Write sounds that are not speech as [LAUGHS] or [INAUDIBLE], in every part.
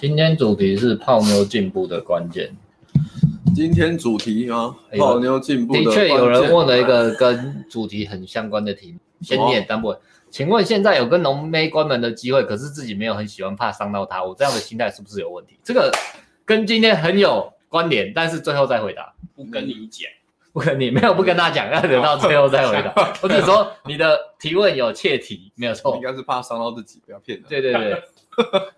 今天主题是泡妞进步的关键。今天主题啊，泡妞进步的。的确有人问了一个跟主题很相关的题目，[LAUGHS] 先念单不？请问现在有跟浓妹关门的机会，可是自己没有很喜欢，怕伤到她，我这样的心态是不是有问题？这个跟今天很有关联，但是最后再回答。不跟你讲，不跟你没有不跟他讲，要等到最后再回答。我只说你的提问有切题，没有错。应该是怕伤到自己，不要骗人。对对对。[LAUGHS]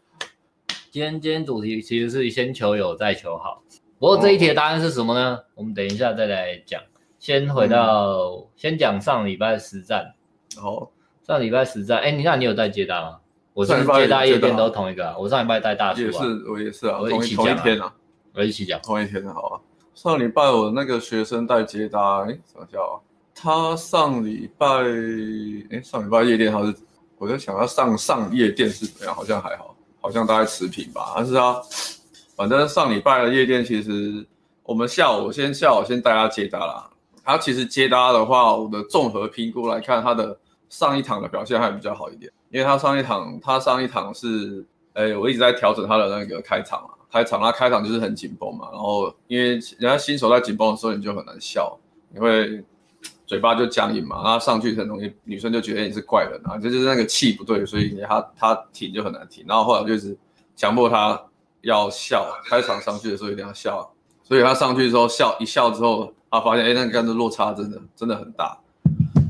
今天今天主题其实是先求有再求好，不过这一题的答案是什么呢？哦、我们等一下再来讲。先回到、嗯、先讲上礼拜的实战。哦，上礼拜实战，哎，你看你有带接单吗？我是接单夜店都同一个、啊，我上礼拜带大叔、啊、也是，我也是啊，我一起讲、啊、天啊，我一起讲同一天好啊。上礼拜我那个学生带接单，哎，想一下啊，他上礼拜，哎，上礼拜夜店他是，我在想他上上夜店是怎么样，好像还好。好像大概持平吧，但是他反正上礼拜的夜店，其实我们下午先下午先带他接搭啦。他其实接搭的话，我的综合评估来看，他的上一场的表现还比较好一点，因为他上一场他上一场是，哎，我一直在调整他的那个开场啊，开场他开场就是很紧绷嘛，然后因为人家新手在紧绷的时候，你就很难笑，你会。嘴巴就僵硬嘛，然后上去很容易，女生就觉得你是怪人啊，就是那个气不对，所以他他停就很难停。然后后来就是强迫他要笑，开场上去的时候一定要笑，所以他上去之后笑一笑之后，他发现哎，那个的落差真的真的很大。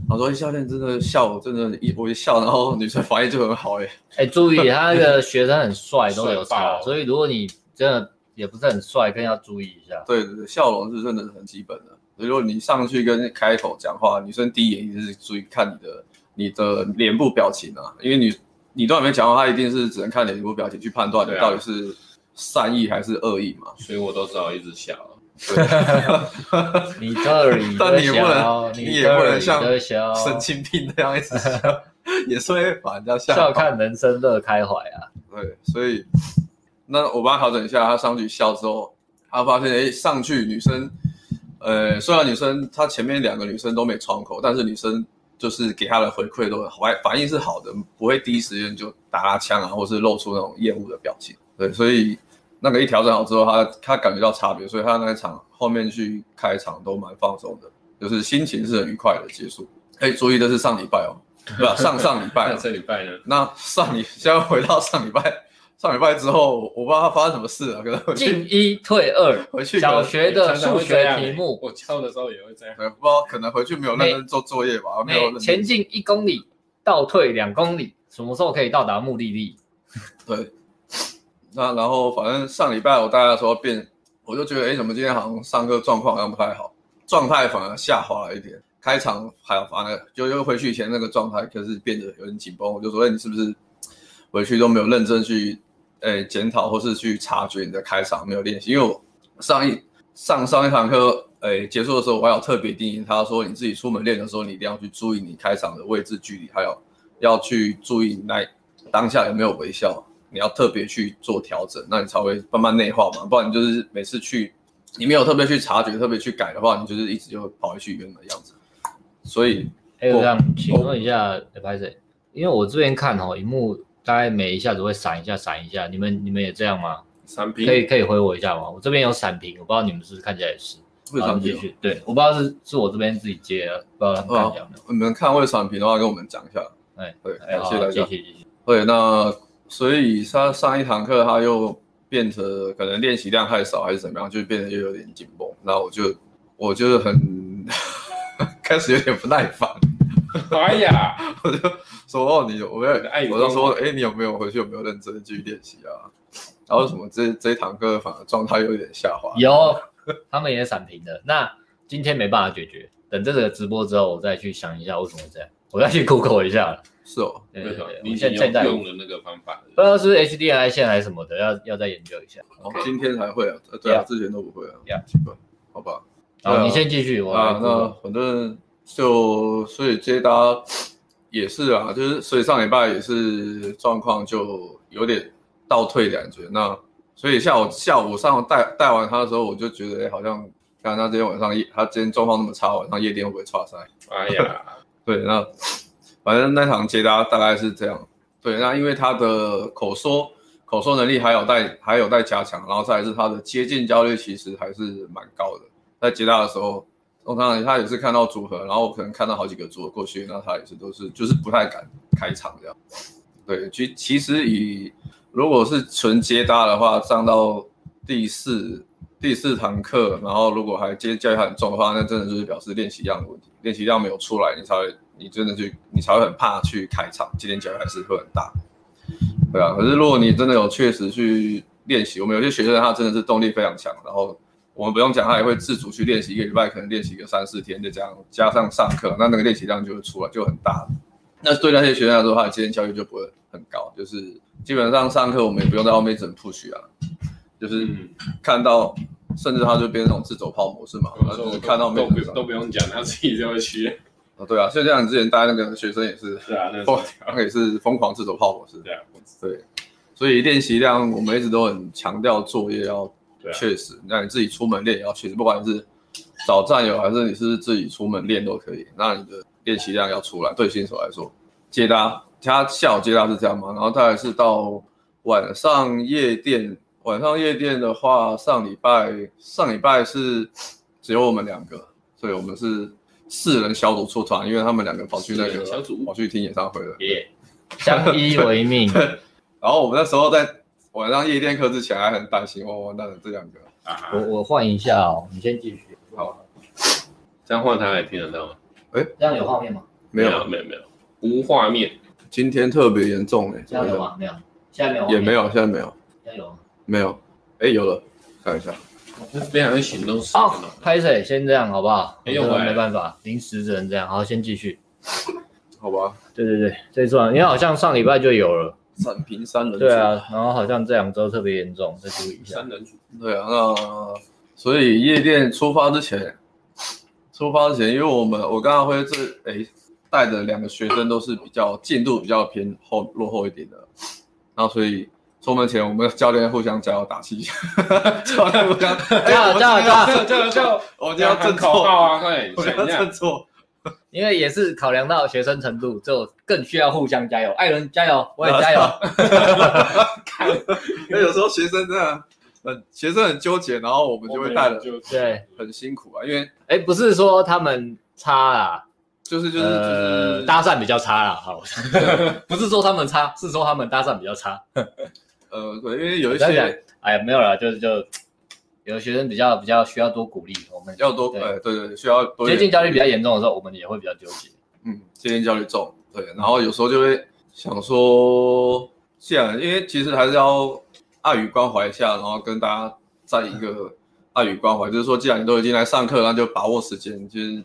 他说教练真的笑，真的，一我一笑，然后女生反应就很好哎。哎，注意他那个 [LAUGHS] 学生很帅，都有差，所以如果你真的也不是很帅，更要注意一下。对对对，笑容是真的是很基本的。如果你上去跟开口讲话，女生第一眼一定是注意看你的你的脸部表情啊，因为你你都还没讲话，她一定是只能看脸部表情去判断你到底是善意还是恶意嘛。所以我都只好一直笑。[LAUGHS] 你这里，[LAUGHS] 但你不能，你也不能像神经病那样一直笑，也是会把人家笑。笑看人生乐开怀啊。对，所以那我帮他调整一下，他上去笑之后，他发现哎，上去女生。呃，虽然女生她前面两个女生都没窗口，但是女生就是给她的回馈都反反应是好的，不会第一时间就打她枪啊，或是露出那种厌恶的表情。对，所以那个一调整好之后，她她感觉到差别，所以她那一场后面去开场都蛮放松的，就是心情是很愉快的结束。哎，注意的是上礼拜哦，对吧上上礼拜，[LAUGHS] 这礼拜呢？那上礼现在回到上礼拜。上礼拜之后，我不知道他发生什么事了，可能进一退二，回去小学的数学题目，我教的时候也会这样。不知道可能回去没有认真做作业吧？没有前进一公里，倒退两公里，什么时候可以到达目的地？[LAUGHS] 对。那然后反正上礼拜我大家说变，我就觉得哎，怎么今天好像上课状况好像不太好，状态反而下滑了一点。开场还反而就又回去以前那个状态，可是变得有点紧绷。我就说，哎，你是不是回去都没有认真去？诶，检讨或是去察觉你的开场没有练习，因为我上一上上一堂课，诶，结束的时候我还有特别叮咛他说，你自己出门练的时候，你一定要去注意你开场的位置距离，还有要去注意那当下有没有微笑，你要特别去做调整，那你才会慢慢内化嘛，不然你就是每次去你没有特别去察觉、特别去改的话，你就是一直就跑回去原来的样子。所以，还有这样，请问一下，哎，白姐？因为我这边看哦，荧幕。大概每一下子会闪一下，闪一下。你们你们也这样吗？闪屏可以可以回我一下吗？我这边有闪屏，我不知道你们是不是看起来也是。会闪屏？对，我不知道是是我这边自己接的，不知道。你们看会闪屏的话，跟我们讲一下。哎，对，感谢大家。谢谢谢谢。对，那所以他上一堂课他又变成可能练习量太少还是怎么样，就变得又有点紧绷。然后我就我就是很 [LAUGHS] 开始有点不耐烦。哎呀，[LAUGHS] 我就说哦，你有没有？我就说，哎，你有没有回去？有没有认真的继续练习啊？然后什么这这一堂课反而状态有点下滑。有，他们也闪屏的。那今天没办法解决，等这个直播之后，我再去想一下为什么这样。我再去 Google 一下。是哦，对对对，你现在用的那个方法，不知道是 HDMI 线还是什么的，要要再研究一下。哦，今天才会啊？对啊，之前都不会啊。呀，奇怪，好吧。好，你先继续。啊，那反正。就所以接搭也是啊，就是所以上礼拜也是状况就有点倒退的感觉。那所以下午下午上带带完他的时候，我就觉得哎，好像看他今天晚上夜，他今天状况那么差，晚上夜店会不会差塞？哎呀，[LAUGHS] 对，那反正那场接搭大概是这样。对，那因为他的口说口说能力还有待还有待加强，然后再来是他的接近焦虑其实还是蛮高的。在接大的时候，通常他也是看到组合，然后我可能看到好几个组合过去，那他也是都是就是不太敢开场这样。对，其其实以如果是纯接搭的话，上到第四第四堂课，然后如果还接教育很重的话，那真的就是表示练习量的问题，练习量没有出来，你才会你真的去你才会很怕去开场，今天教育还是会很大。对啊，可是如果你真的有确实去练习，我们有些学生他真的是动力非常强，然后我们不用讲，他也会自主去练习，一个礼拜可能练习个三四天，就这样加上上课，那那个练习量就会出来，就很大。那对那些学生来说，他的今天教育就不会很高，就是基本上上课我们也不用在后面整 push 啊，就是看到甚至他就变成那种自走炮模式嘛，然后就是看到没有都都不用讲，他自己就会去。哦，对啊，就像你之前带那个学生也是，是啊，那疯，也是疯狂自走炮模式，对啊，对，所以练习量我们一直都很强调作业要确实，那你自己出门练也要确实，不管是找战友还是你是自己出门练都可以，那你的。练习量要出来，对新手来说，接搭他下午接搭是这样嘛，然后他还是到晚上夜店，晚上夜店的话，上礼拜上礼拜是只有我们两个，所以我们是四人小组出团，因为他们两个跑去那个小组跑去听演唱会了，耶，相依为命。[LAUGHS] 然后我们那时候在晚上夜店课之前还很担心，哦，那这两个，我我换一下哦，你先继续，好，这样换他还听得到吗？哎，这样有画面吗？没有，没有，没有，无画面。今天特别严重哎，这样有吗？没有，现在没有，也没有，现在没有。现在有吗？没有。哎，有了，看一下。这边好像行动式。好，开始，先这样好不好？没有，没办法，临时只能这样。好，先继续。好吧。对对对，这次因为好像上礼拜就有了。闪屏三人组。对啊，然后好像这两周特别严重，再注意一下。三人组。对啊，那所以夜店出发之前。出发之前，因为我们我刚刚会这哎带的两个学生都是比较进度比较偏后落后一点的，然后所以出门前我们教练互相加油打气一下，[LAUGHS] 教练互相加油加油加油加油加油，我们要正口号啊，对，我要正错，[LAUGHS] 因为也是考量到学生程度，就更需要互相加油。艾伦加油，[LAUGHS] 我也加油。[LAUGHS] 那有时候学生真的。很，学生很纠结，然后我们就会带了，对，很辛苦啊。因为，哎，不是说他们差啊，就是就是就是搭讪比较差啦。好，不是说他们差，是说他们搭讪比较差。呃，对，因为有一些，哎呀，没有啦，就是就有的学生比较比较需要多鼓励，我们要多，哎，对对，需要多。接近焦虑比较严重的时候，我们也会比较纠结。嗯，接近焦虑重，对，然后有时候就会想说，这样，因为其实还是要。爱与关怀一下，然后跟大家在一个爱与关怀，就是说，既然你都已经来上课，那就把握时间，就是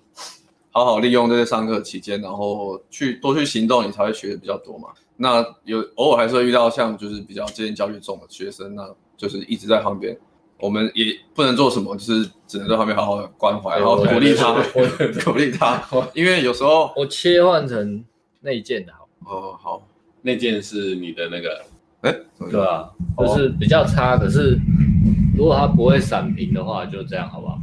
好好利用这些上课期间，然后去多去行动，你才会学的比较多嘛。那有偶尔还是会遇到像就是比较接近焦虑重的学生，那就是一直在旁边，我们也不能做什么，就是只能在旁边好好的关怀，然后鼓励他，[LAUGHS] 鼓励他。因为有时候我切换成内建的好，哦，好，内建是你的那个。哎，对啊，就是比较差。可是如果他不会闪屏的话，就这样，好不好？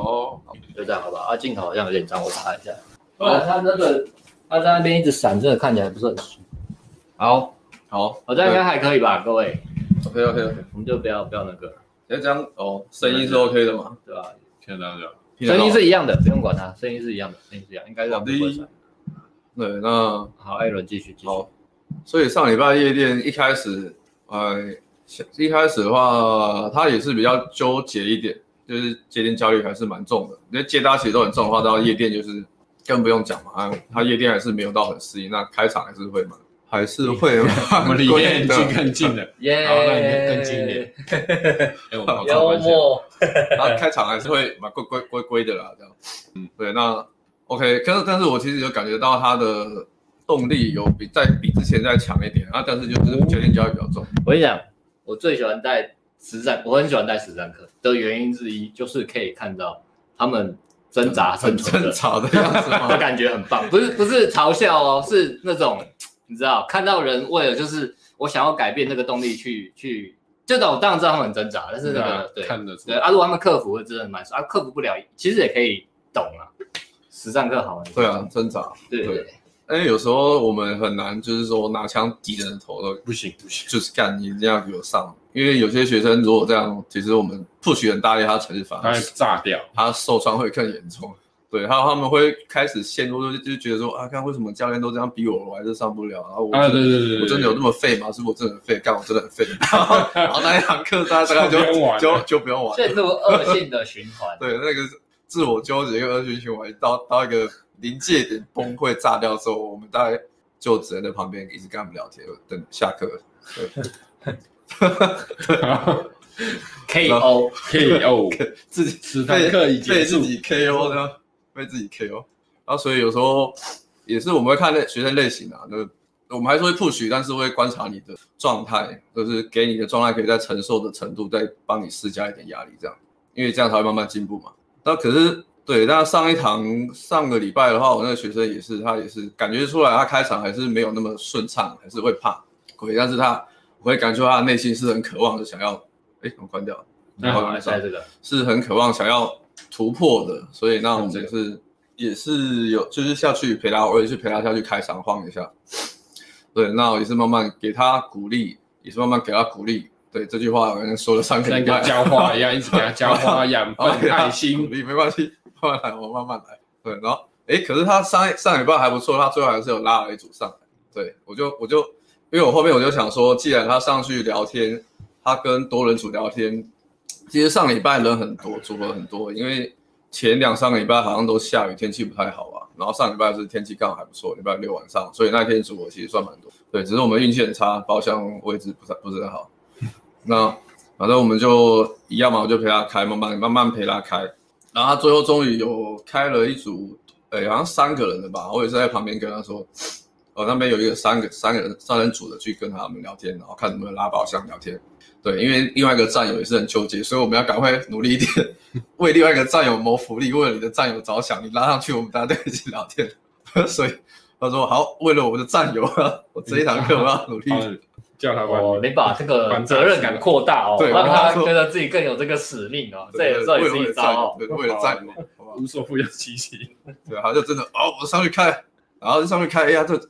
哦，就这样，好不好？啊，镜头好像有点脏，我擦一下。啊，他那个他在那边一直闪，真的看起来不是很舒服。好，好，我这样应该还可以吧，各位？OK，OK，OK，我们就不要不要那个。哎，这样哦，声音是 OK 的嘛？对吧？听得到的，声音是一样的，不用管它，声音是一样的，声音是一样，应该是不会闪。对，那好，艾伦继续继续。所以上礼拜夜店一开始，呃，一开始的话，他也是比较纠结一点，就是接店焦虑还是蛮重的。因为接单其实都很重的话，到夜店就是更不用讲嘛。啊，他夜店还是没有到很适应，那开场还是会嘛，还是会嘛。[LAUGHS] 我们离夜店更近的，耶，[LAUGHS] 好，那你更近一点。幽默，然后开场还是会蛮规规规规的啦，这样。嗯，对，那 OK，但是但是我其实有感觉到他的。动力有比在比之前再强一点啊，但是就是接近焦虑比较重。我跟你讲，我最喜欢带实战，我很喜欢带实战课的原因之一，就是可以看到他们挣扎生存的，挣扎的样子，[LAUGHS] 我感觉很棒。不是不是嘲笑哦，是那种你知道，看到人为了就是我想要改变这个动力去去，这种我当然知道他们很挣扎，但是那个对看得出对啊，如果他们克服，真的蛮啊，克服不了，其实也可以懂啊。实战课好玩，对啊，挣扎，对对。哎，有时候我们很难，就是说拿枪抵人的头都不行不行，就是干你一定要给我上，因为有些学生如果这样，其实我们 push 很大力，他程式反而他会炸掉，他受伤会更严重。对，还有他们会开始陷入就就觉得说啊，看为什么教练都这样逼我，我还是上不了。然后我啊，对对对对，我真的有那么废吗？是不是我真的很废？干我真的很废。然后那一堂课大家大概就 [LAUGHS] 就就不用玩，陷入恶性的循环。[LAUGHS] 对，那个自我纠结跟恶性循环到到一个临界点崩溃炸掉之后，我们大概就只能在旁边一直跟他们聊天，等下课。对。KO KO 自己此堂课已被自己 KO 呢，被自己 KO。然后所以有时候也是我们会看那学生类型啊，那我们还是会 push，但是会观察你的状态，就是给你的状态可以在承受的程度，再帮你施加一点压力，这样，因为这样才会慢慢进步嘛。那可是对，那上一堂上个礼拜的话，我那个学生也是，他也是感觉出来，他开场还是没有那么顺畅，还是会怕鬼，但是他我会感觉他的内心是很渴望的，想要。哎，我关掉了。然后来在这个是很渴望想要突破的，所以那我们也是也是有就是下去陪他，我也去陪他下去开场晃一下。对，那我也是慢慢给他鼓励，也是慢慢给他鼓励。对，这句话我刚才说了三个礼拜，像 [LAUGHS] 浇花一样，一直给他浇花养分爱心。鼓励没关系，慢慢来，我慢慢来。对，然后哎，可是他上上礼拜还不错，他最后还是有拉了一组上来。对，我就我就因为我后面我就想说，既然他上去聊天。他跟多人组聊天，其实上礼拜人很多，组合很多，因为前两三个礼拜好像都下雨，天气不太好啊。然后上礼拜是天气刚好还不错，礼拜六晚上，所以那天组合其实算蛮多。对，只是我们运气很差，包厢位置不是不是很好。[LAUGHS] 那反正我们就一样嘛，我就陪他开，慢慢慢慢陪他开。然后他最后终于有开了一组，哎，好像三个人的吧，我也是在旁边跟他说，哦，那边有一个三个三个人三人组的去跟他们聊天，然后看能不能拉宝箱聊天。对，因为另外一个战友也是很纠结，所以我们要赶快努力一点，[LAUGHS] 为另外一个战友谋福利，为了你的战友着想，你拉上去，我们大家在一起聊天。[LAUGHS] 所以他说好，为了我们的战友，我这一堂课我要努力。叫他哦，你把这个责任感扩大哦，对，让他觉得自己更有这个使命哦。这也算是一招，对，为了战友，无所不用其极。对，他就真的哦，我上去开，然后上去开，哎呀，这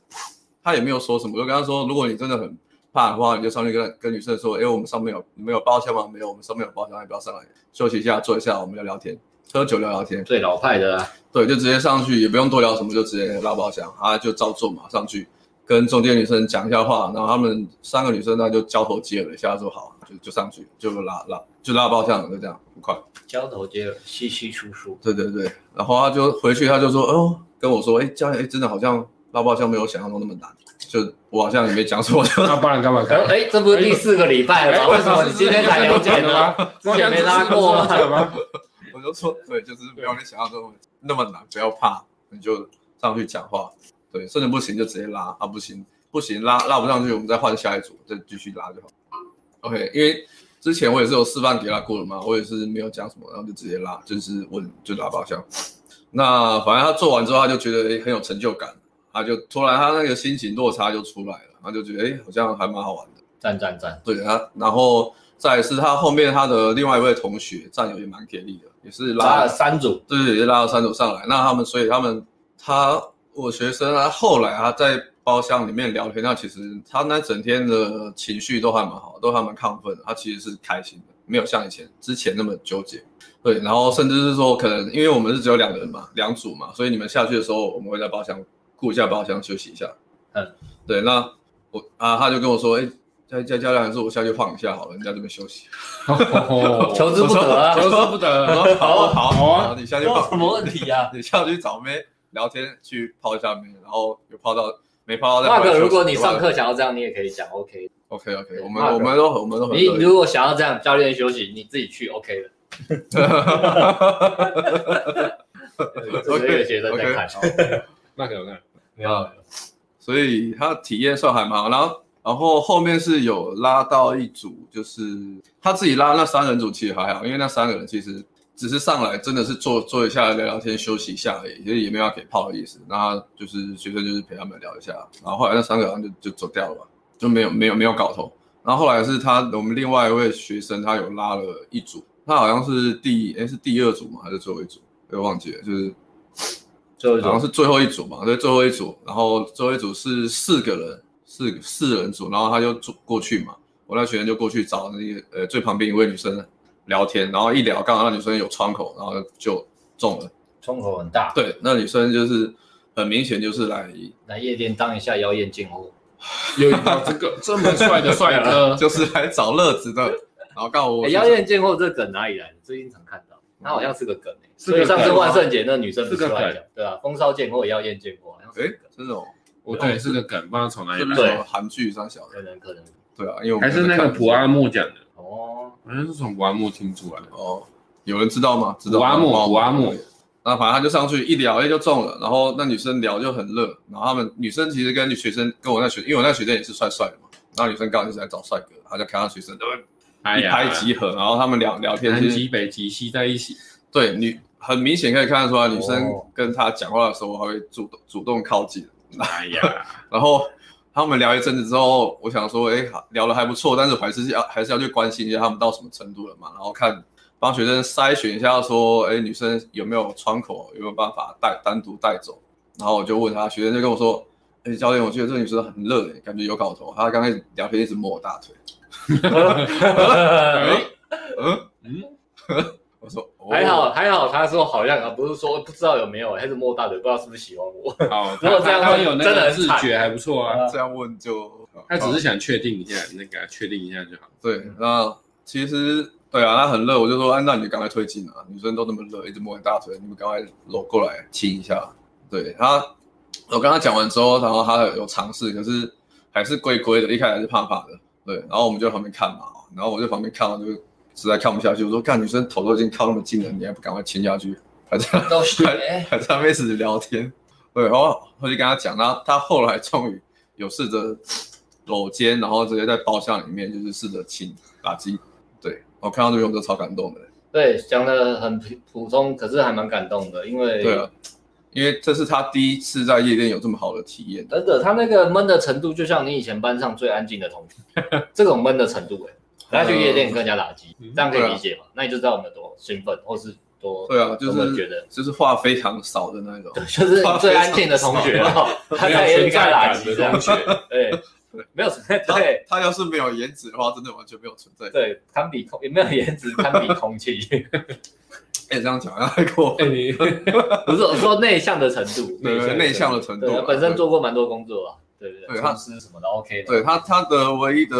他也没有说什么，就跟他说，如果你真的很。怕的话，你就上去跟跟女生说：“哎，我们上面有没有包厢吗？没有，我们上面有包厢，你不要上来，休息一下，坐一下，我们聊聊天，喝酒聊聊天。”最老派的啊，对，就直接上去，也不用多聊什么，就直接拉包厢，啊，就照做嘛，上去跟中间女生讲一下话，然后他们三个女生呢就交头接耳一下，说好，就就上去，就拉拉就拉包厢，就这样，很快。交头接耳，稀稀疏疏。对对对，然后他就回去，他就说：“哦，跟我说，哎，教练，哎，真的好像拉包厢没有想象中那么难。”就我好像也没讲错，那不然干嘛看？哎，这不是第四个礼拜了吗？为什么你今天才了解呢？之前没拉过吗？我就说，对，就是没有你想象中那么难，不要怕，你就上去讲话。对，甚至不行就直接拉啊，不行不行拉拉不上去，我们再换下一组，再继续拉就好。OK，因为之前我也是有示范给他过了嘛，我也是没有讲什么，然后就直接拉，就是问就拉包厢。那反正他做完之后，他就觉得很有成就感。他就突然，他那个心情落差就出来了，他就觉得，哎、欸，好像还蛮好玩的。赞赞赞！对他，然后再是他后面他的另外一位同学战友也蛮给力的，也是拉，拉了三组，对对，也拉了三组上来。那他们，所以他们，他我学生啊，后来他在包厢里面聊天，那其实他那整天的情绪都还蛮好，都还蛮亢奋的。他其实是开心的，没有像以前之前那么纠结。对，然后甚至是说，可能因为我们是只有两个人嘛，两组嘛，所以你们下去的时候，我们会在包厢。顾一下包厢，休息一下。嗯，对，那我啊，他就跟我说，哎，在在教练还是我下去晃一下好了，你在这边休息。[LAUGHS] 求之不得啊，求之不得。好，好，好，你下去晃。什么问题啊？[LAUGHS] 你下去找妹聊天，去泡一下妹，然后有泡到没泡到？那个，如果你上课想要这样，你也可以讲 OK。OK，OK，我们我们都我们都很。你如果想要这样，教练休息，你自己去 OK 的。[LAUGHS] 这个月学生在看，[LAUGHS] 那可以看。啊，所以他体验算还蛮好，然后然后后面是有拉到一组，就是他自己拉那三人组其实还好，因为那三个人其实只是上来真的是坐坐一下聊聊天休息一下而已，其实也没有要给炮的意思。那就是学生就是陪他们聊一下，然后后来那三个人就就走掉了吧，就没有没有没有搞头。然后后来是他我们另外一位学生他有拉了一组，他好像是第诶是第二组吗？还是最后一组？我忘记了，就是。最后一组好像是最后一组嘛，对，最后一组，然后最后一组是四个人，四四人组，然后他就过过去嘛，我那学生就过去找那个呃最旁边一位女生聊天，然后一聊，刚好那女生有窗口，然后就中了，窗口很大，对，那女生就是很明显就是来来夜店当一下妖艳贱货，有到这个这么帅的帅哥，[LAUGHS] 就是来找乐子的，然后刚好我欸、妖艳贱货这梗哪里来？的？最近常看到，他好像是个梗、欸、是个所以上次万圣节那女生不是来是个梗。讲，对啊，风骚贱货、妖艳贱货，好像是哎个梗，这种我觉得是个梗，不知道从哪里来。韩剧上小的，可能可能。对啊，因为我还是那个普阿木讲的，哦，好像是从普阿木听出来的。哦，有人知道吗？知道普阿木，吗普阿木，那反正他就上去一聊，哎，就中了。然后那女生聊就很热，然后他们女生其实跟女学生跟我那学，因为我那学生也是帅帅的嘛。然后女生刚好就是来找帅哥，他就看到学生都会一拍即合，然后他们聊聊天，南极北极吸在一起。对，女很明显可以看得出来，女生跟他讲话的时候还会主动主动靠近。哎呀，[LAUGHS] 然后他们聊一阵子之后，我想说，哎，聊得还不错，但是我还是要还是要去关心一下他们到什么程度了嘛，然后看帮学生筛选一下，说，哎，女生有没有窗口，有没有办法带单独带走？然后我就问他，学生就跟我说，哎，教练，我觉得这个女生很热，感觉有搞头。他刚开始聊天一直摸我大腿。[LAUGHS] 哎嗯嗯，我说、哦、还好还好，他说好像啊，不是说不知道有没有，还是摸大腿，不知道是不是喜欢我。好，如果这样他有那个真的很惨自觉还不错啊。这样问就，他只是想确定一下，那个确定一下就好。对，那其实对啊，他很热，我就说，按照你赶快推进啊，女生都那么热，一直摸你大腿，你们赶快搂过来亲一下。对他，我跟他讲完之后，然后他有尝试，可是还是龟龟的，一开始还是怕怕的。对，然后我们就在旁边看嘛，然后我在旁边看，我就实在看不下去，我说，看女生头都已经靠那么近了，你还不赶快亲下去？还在都是还还在那边一直聊天。对，然后我就跟他讲，然后他后来终于有试着搂肩，然后直接在包厢里面就是试着亲打击。对，我看到这边我就超感动的。对，讲的很普通，可是还蛮感动的，因为对啊，因为这是他第一次在夜店有这么好的体验。真的，他那个闷的程度，就像你以前班上最安静的同学，[LAUGHS] 这种闷的程度、欸，哎，他去夜店跟人家打击，这样可以理解吗？那你就知道我们有多兴奋，或是多对啊，就是觉得就是话非常少的那种，对，就是最安静的同学，他在夜店跟他打击这样学，对。[LAUGHS] 没有存在，对他，他要是没有颜值的话，真的完全没有存在。对，堪比空，也没有颜值，堪比空气。[LAUGHS] 哎、欸，这样讲太过 [LAUGHS] 不是我说内向的程度，[LAUGHS] 内向内向的程度，对，本身做过蛮多工作啊，对对对，他是什么的 OK 的。对他，他的唯一的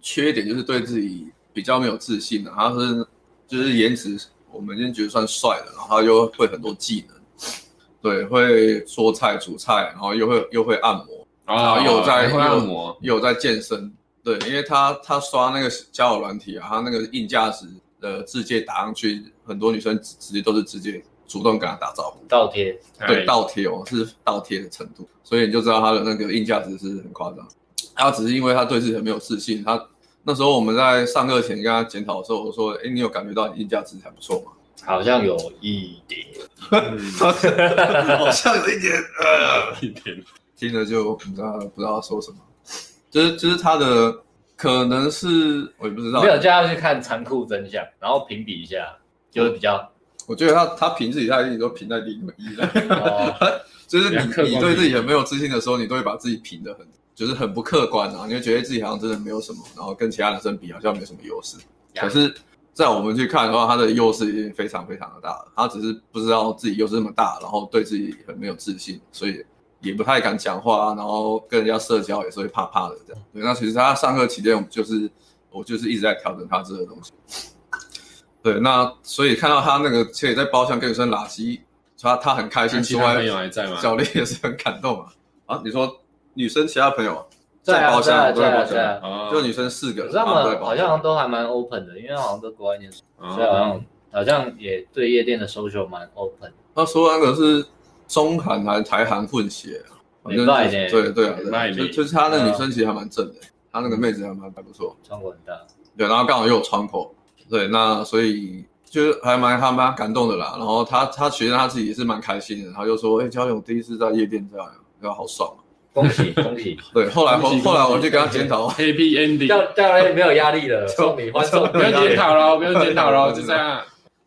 缺点就是对自己比较没有自信的、啊，他是就是颜值，我们已经觉得算帅的，然后他又会很多技能，对，会做菜、煮菜，然后又会又会按摩。然后又在按摩，有在健身，对，因为他他刷那个交友软体啊，他那个硬价值的字界打上去，很多女生直接都是直接主动跟他打招呼，倒贴，对，倒贴哦，是倒贴的程度，所以你就知道他的那个硬价值是很夸张。他只是因为他对自己很没有自信，他那时候我们在上课前跟他检讨的时候，我说，哎，你有感觉到你硬价值还不错吗？好像有一点，[LAUGHS] 好像有一点，呃，一点。听了就不知道不知道说什么，就是就是他的可能是我也不知道，没有叫他去看残酷真相，然后评比一下，就会比较。我觉得他他评自己，他一直都评在第一的，哦、[LAUGHS] 就是你你对自己很没有自信的时候，你都会把自己评的很就是很不客观啊，你会觉得自己好像真的没有什么，然后跟其他男生比好像没什么优势。可是，在我们去看的话，他的优势已经非常非常的大了，他只是不知道自己优势那么大，然后对自己很没有自信，所以。也不太敢讲话，然后跟人家社交也是会怕怕的这样。对，那其实他上课期间，就是我就是一直在调整他这个东西。[LAUGHS] 对，那所以看到他那个，其实在包厢跟女生拉稀，他他很开心。其他朋友还在吗？教练也是很感动啊。啊，你说女生其他朋友在包厢，在啊，在啊，啊，就女生四个，他们好像都还蛮 open 的，因为好像都国外念书，所以好像好像也对夜店的 social 蛮 open。他说那个是。中韩还台韩混血。啊，反正对对啊，就就是他那女生其实还蛮正的，他那个妹子还蛮还不错，窗口很大，对，然后刚好又有窗口，对，那所以就是还蛮还蛮感动的啦。然后他他觉得他自己也是蛮开心的，他就说：“哎，教练，我第一次在夜店这样，然后好爽啊！”恭喜 [LAUGHS] 恭喜！对，后来后后来我就跟他检讨，Happy Ending，教教练没有压力了，[LAUGHS] 送你欢送，不用检讨了，不用检讨了，[LAUGHS] 就这样。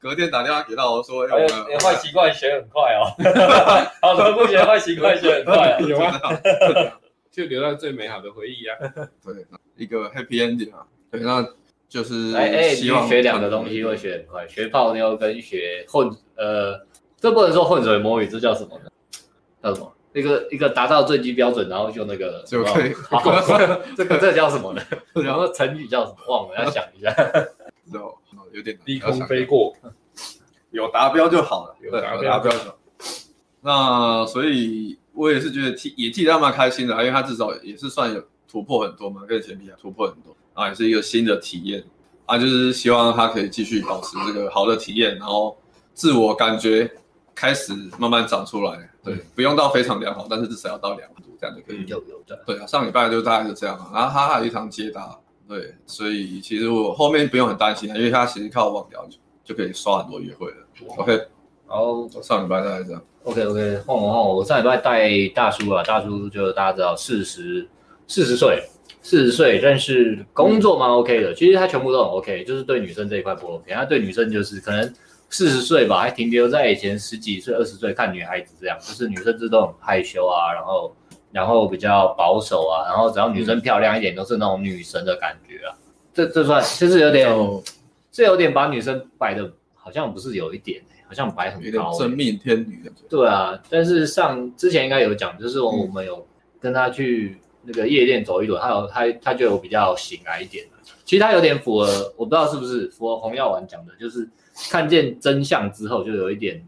隔天打电话给到我说，哎，坏习惯学很快哦，[LAUGHS] 好的不学坏习惯学很快，[LAUGHS] 有啊，就留到最美好的回忆啊。对，一个 happy ending 啊。对，那就是哎哎，希望学两个东西会学很快，学泡妞跟学混，呃，这不能说混水摸鱼，这叫什么呢？叫什么？一个一个达到最低标准，然后就那个就可以。[LAUGHS] 好，这个这叫什么呢？然后成语叫什么？忘了，要想一下。有有点低空飞过，[LAUGHS] 有达标就好了，有达标就好。那所以我也是觉得替也替他蛮开心的，因为他至少也是算有突破很多嘛，跟以前比突破很多啊，也是一个新的体验啊，就是希望他可以继续保持这个好的体验，然后自我感觉开始慢慢长出来。对，不用到非常良好，但是至少要到良好，这样就可以。有有的。对啊，上礼拜就大概就这样，然后他还有一场接搭。对，所以其实我后面不用很担心，因为他其实靠网聊就就可以刷很多约会了。OK，然后上礼拜大概这样。OK OK，换我换我，我上礼拜带大叔啊，大叔就大家知道四十四十岁，四十岁，但是工作蛮 OK 的，其实他全部都很 OK，就是对女生这一块不 OK，他对女生就是可能四十岁吧，还停留在以前十几岁、二十岁看女孩子这样，就是女生都很害羞啊，然后。然后比较保守啊，然后只要女生漂亮一点，都是那种女神的感觉啊。这这算就是有点，这有点把女生摆的，好像不是有一点、欸，好像摆很高、欸，有点真命天女的。对啊，但是上之前应该有讲，就是我们有跟他去那个夜店走一走，他有他他就有比较醒来一点。其实他有点符合，我不知道是不是符合洪耀文讲的，就是看见真相之后就有一点，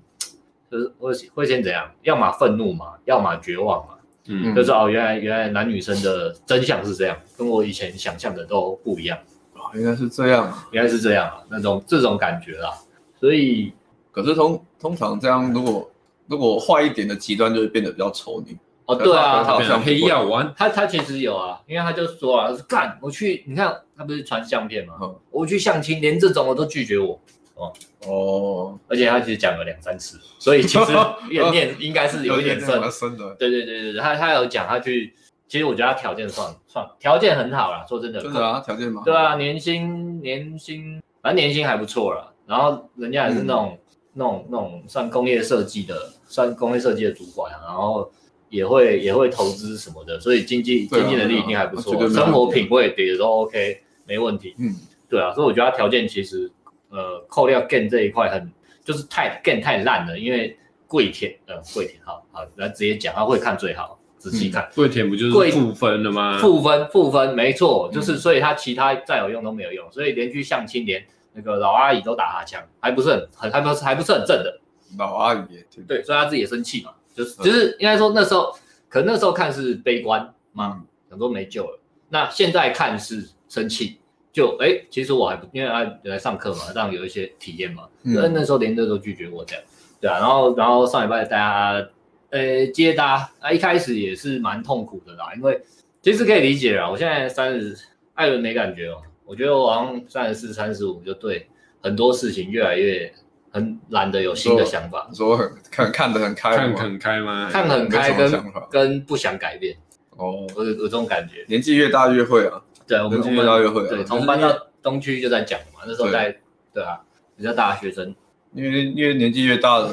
就是会会先怎样，要么愤怒嘛，要么绝望嘛。嗯，就是哦，原来原来男女生的真相是这样，跟我以前想象的都不一样。哦，原来是这样啊，原来是这样啊，那种这种感觉啦。所以，可是通通常这样，如果如果坏一点的极端，就会变得比较丑女。哦，对啊，他好像黑药丸，他他其实有啊，因为他就说啊，干，我去，你看他不是传相片吗？嗯，我去相亲，连这种我都拒绝我。哦哦，而且他其实讲了两三次，所以其实 [LAUGHS] 怨念应该是有一点深。深的。对对对对，他他有讲，他去，其实我觉得他条件算算条件很好啦，说真的。真的啊，条件吗？对啊，年薪年薪，反正年薪还不错啦。然后人家也是那种、嗯、那种那种算工业设计的，算工业设计的主管，然后也会也会投资什么的，所以经济经济能力一定还不错，生活品味也都 OK，没问题。嗯，对啊，所以我觉得他条件其实。呃，扣掉 gain 这一块很就是太 gain 太烂了，因为跪舔呃跪舔好好来直接讲，他会看最好仔细看，跪舔不就是负分了吗？负分负分没错，就是所以他其他再有用都没有用，所以连去相亲连那个老阿姨都打哈枪，还不是很很还不是还不是很正的老阿姨也对，所以他自己也生气嘛，就是就是应该说那时候可能那时候看是悲观嘛，想说没救了，那现在看是生气。就哎、欸，其实我还不，因为他来上课嘛，这样有一些体验嘛。嗯、那时候连这都拒绝我这样，对啊。然后然后上礼拜大家呃接搭啊，一开始也是蛮痛苦的啦，因为其实可以理解啦。我现在三十，艾伦没感觉哦。我觉得我好像三十四、三十五就对很多事情越来越很懒得有新的想法。说，说很看看得很开，看很开吗？看很开跟跟不想改变哦，我有有这种感觉。年纪越大越会啊。对，我们从搬到对，从搬到东区就在讲嘛，那时候在对，对啊，比较大学生，因为因为年纪越大的，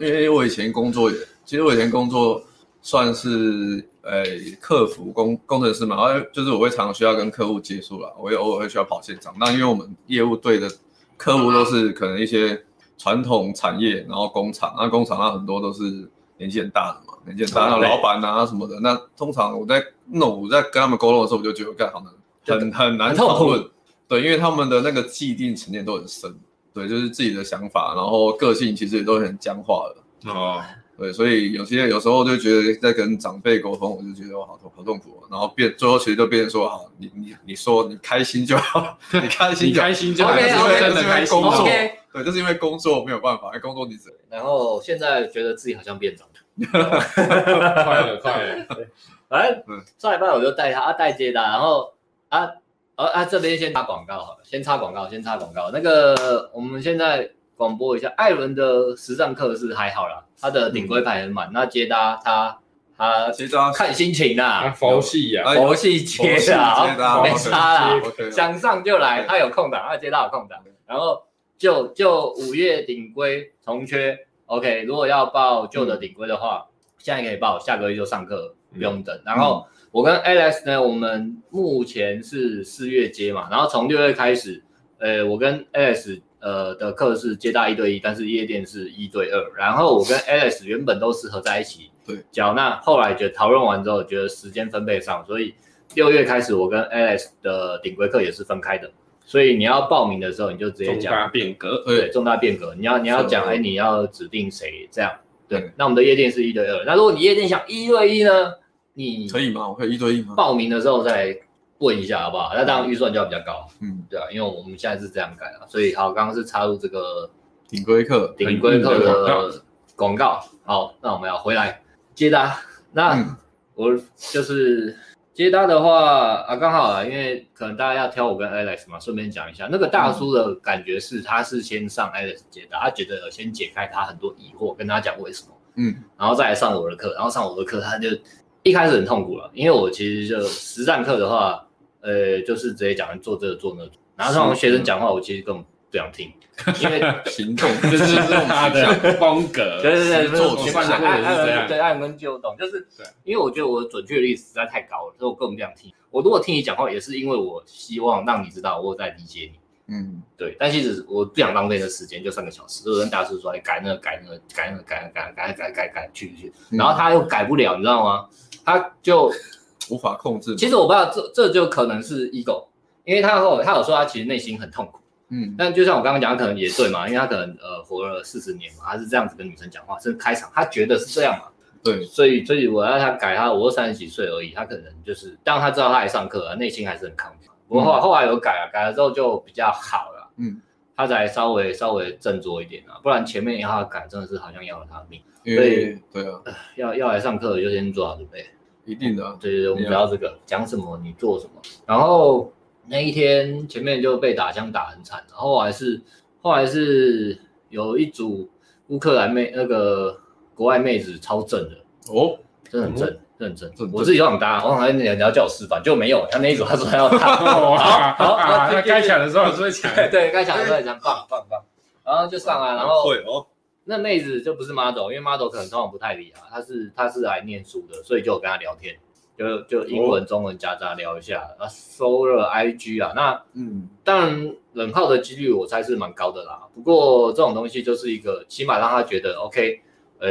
因为我以前工作也，其实我以前工作算是诶、欸、客服工工程师嘛，然后就是我会常常需要跟客户接触啦，我也偶尔会需要跑现场。那因为我们业务队的客户都是可能一些传统产业，然后工厂，那工厂那很多都是年纪很大的嘛，年纪很大的老板啊什么的。那通常我在那我在跟他们沟通的时候，我就觉得干好难。很很难讨论，对，因为他们的那个既定成见都很深，对，就是自己的想法，然后个性其实也都很僵化的，哦，对，所以有些有时候就觉得在跟长辈沟通，我就觉得我好痛好痛苦，然后变最后其实就变成说，好，你你你说你开心就好，你开心就好，你开心就好，是因为真的开心，工作，对，就是因为工作没有办法，工作你只然后现在觉得自己好像变长，[LAUGHS] 快了快了，[LAUGHS] 反正上礼拜我就带他带接单，然后。啊，啊啊！这边先插广告好了，先插广告，先插广告。那个，我们现在广播一下，艾伦的实战课是还好啦，他的顶规排很满。嗯、那接搭他他接搭看心情啦，佛系呀，佛系接搭，没差啦想上就来。他有空档，他接搭有空档。然后就就五月顶规重缺，OK，如果要报旧的顶规的话，嗯、现在可以报，下个月就上课，不用等。嗯、然后我跟 Alex 呢，我们目前是四月接嘛，然后从六月开始，呃，我跟 Alex 呃的课是接大一对一，但是夜店是一对二。然后我跟 Alex 原本都是合在一起教，对那后来觉得讨论完之后，觉得时间分配上，所以六月开始我跟 Alex 的顶规课也是分开的。所以你要报名的时候，你就直接讲重大变革，对，重大变革，你要你要讲，哎，你要指定谁这样？对，那我们的夜店是一对二，那如果你夜店想一对一呢？你可以吗？我可以一对一吗？报名的时候再问一下好不好？那当然预算就要比较高，嗯，对啊，因为我们现在是这样改啊，所以好，刚刚是插入这个顶规课，顶规课的广告。好，那我们要回来接单，那我就是。接搭的话啊，刚好啊，因为可能大家要挑我跟 Alex 嘛，顺便讲一下，那个大叔的感觉是，他是先上 Alex 接搭，他觉得先解开他很多疑惑，跟他讲为什么，嗯，然后再来上我的课，然后上我的课，他就一开始很痛苦了，因为我其实就实战课的话，呃，就是直接讲做这个做那个，然后上学生讲话，我其实更。不想听，[LAUGHS] 因为行动。[LAUGHS] 就是 [LAUGHS] 他的风格，对对对，做事方式是这样，对，爱跟就懂，就是因为我觉得我的准确率实在太高了，所以我根本不想听。我如果听你讲话，也是因为我希望让你知道我在理解你，嗯，对。但其实我不想浪费的时间，就三个小时。就跟大师说，哎，改那个改那个改那个改改改改改改去去，然后他又改不了，你知道吗？他就无法控制。其实我不知道，这这就可能是 ego，因为他后他有说他其实内心很痛苦。嗯，但就像我刚刚讲，他可能也对嘛，因为他可能呃活了四十年嘛，他是这样子跟女生讲话，是开场，他觉得是这样嘛。对，所以所以我要他改他，我三十几岁而已，他可能就是当他知道他来上课啊，内心还是很抗拒。不过后来后来有改了，改了之后就比较好了。嗯，他才稍微稍微振作一点啊，不然前面要他改真的是好像要了他的命。所以对啊，要要来上课就先做好准备。一定的，对对对，我们不要这个讲什么你做什么，然后。那一天前面就被打枪打很惨，然后还是后来是有一组乌克兰妹，那个国外妹子超正的哦，真的很正，真的很正。我自己都想搭，我想你你要叫我示范，就没有。他那一组他说他要搭，[LAUGHS] 好，好，他该抢的时候就会抢，对，该抢的时候也抢，棒棒棒。然后就上来，然后会哦，那妹子就不是 model，因为 model 可能通常不太理他，他是他是来念书的，所以就有跟他聊天。就就英文、中文夹杂聊一下，啊，搜了 IG 啊，那嗯，当然冷号的几率我猜是蛮高的啦。不过这种东西就是一个，起码让他觉得 OK，呃，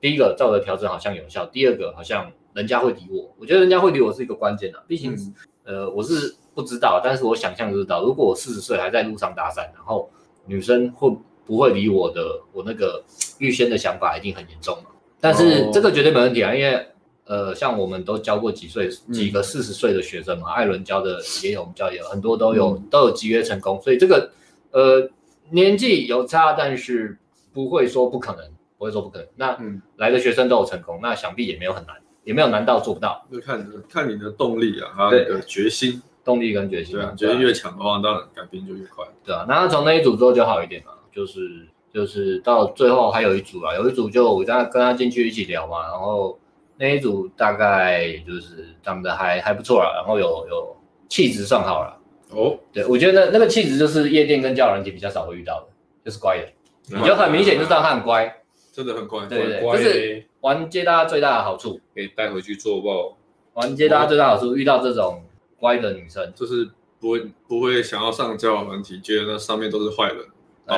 第一个照着调整好像有效，第二个好像人家会理我，我觉得人家会理我是一个关键的，毕竟、嗯、呃我是不知道，但是我想象就知道，如果我四十岁还在路上搭讪，然后女生会不会理我的，我那个预先的想法一定很严重嘛。但是这个绝对没问题啊，因为。呃，像我们都教过几岁几个四十岁的学生嘛，嗯、艾伦教的也有，我们教也有很多都有、嗯、都有集约成功，所以这个呃年纪有差，但是不会说不可能，不会说不可能。那、嗯、来的学生都有成功，那想必也没有很难，也没有难到做不到。就看看你的动力啊，还有你的决心，动力跟决心。对啊，决心越强的话，当然改变就越快。对啊，那从那一组之后就好一点嘛，就是就是到最后还有一组啊，有一组就我跟他跟他进去一起聊嘛，然后。那一组大概就是长得还还不错了，然后有有气质算好了哦。对，我觉得那那个气质就是夜店跟交友软体比较少会遇到的，就是乖的，你就很明显就知道他很乖，[LAUGHS] 真的很乖。对对，就是玩接搭最大的好处，可以带回去做爆。玩接搭最大的好处，遇到这种乖的女生，就是不会不会想要上交友软体，觉得那上面都是坏人。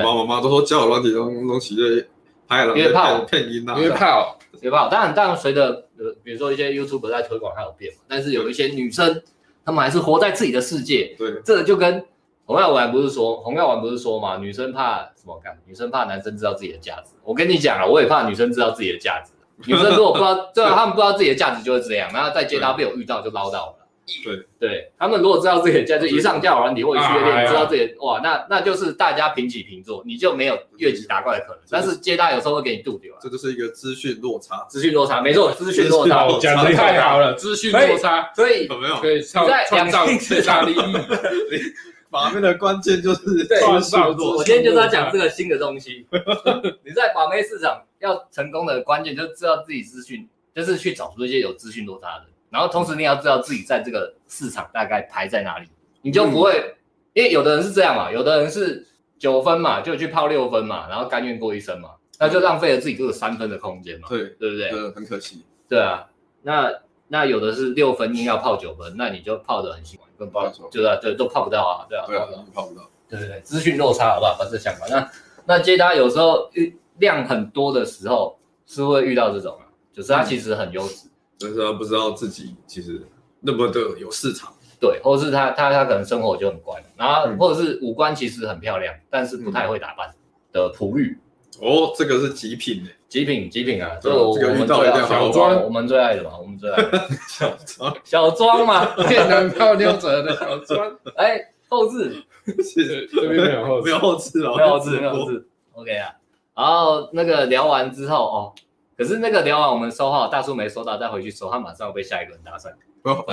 爸爸妈妈都说交友软体东东西的害了，因为怕骗音呐，因为怕。对吧？当然，当然，随着呃，比如说一些 YouTube 在推广，它有变嘛。但是有一些女生，她们还是活在自己的世界。对，这个就跟洪耀文不是说，洪耀文不是说嘛，女生怕什么？干？女生怕男生知道自己的价值。我跟你讲了，我也怕女生知道自己的价值。女生如果不知道，[LAUGHS] 对啊，她们不知道自己的价值就会这样，然后在街道被我遇到就捞到了。对对，他们如果知道自己的价值，一上交友软体或者去练，知道自己哇，那那就是大家平起平坐，你就没有越级打怪的可能。但是接搭有时候会给你渡掉，这就是一个资讯落差。资讯落差，没错，资讯落差，讲的太好了，资讯落差，[LAUGHS] 所以有没有？可以创创造最大利益。把妹的关键就是创造落。我今天就是要讲这个新的东西。[LAUGHS] 你在把妹市场要成功的关键，就知道自己资讯，就是去找出一些有资讯落差的。然后同时你要知道自己在这个市场大概排在哪里，你就不会，嗯、因为有的人是这样嘛，有的人是九分嘛，就去泡六分嘛，然后甘愿过一生嘛，那就浪费了自己这个三分的空间嘛，对对不对？对，很可惜。对啊，那那有的是六分硬要泡九分，那你就泡的很辛苦，根本泡，对啊，对，都泡不到啊，对啊，对啊，泡不到。对对对，资讯落差好不好？把这想法。那那接他有时候遇量很多的时候，是会遇到这种啊，就是他其实很优质，但是他不知道自己其实那么的有市场。对，或者是他他他可能生活就很乖，然后或者是五官其实很漂亮，但是不太会打扮的璞玉。哦，这个是极品诶，极品极品啊，这个我们最爱小庄，我们最爱的嘛，我们最爱 [LAUGHS] 小庄 [LAUGHS] 小庄嘛，[LAUGHS] 电男泡妞者的小庄。哎，后制，这边没有后没有后制哦，没有后置，没有后置。OK 啊，然后那个聊完之后哦，可是那个聊完我们收号，大叔没收到，再回去收，他马上被下一个人搭讪。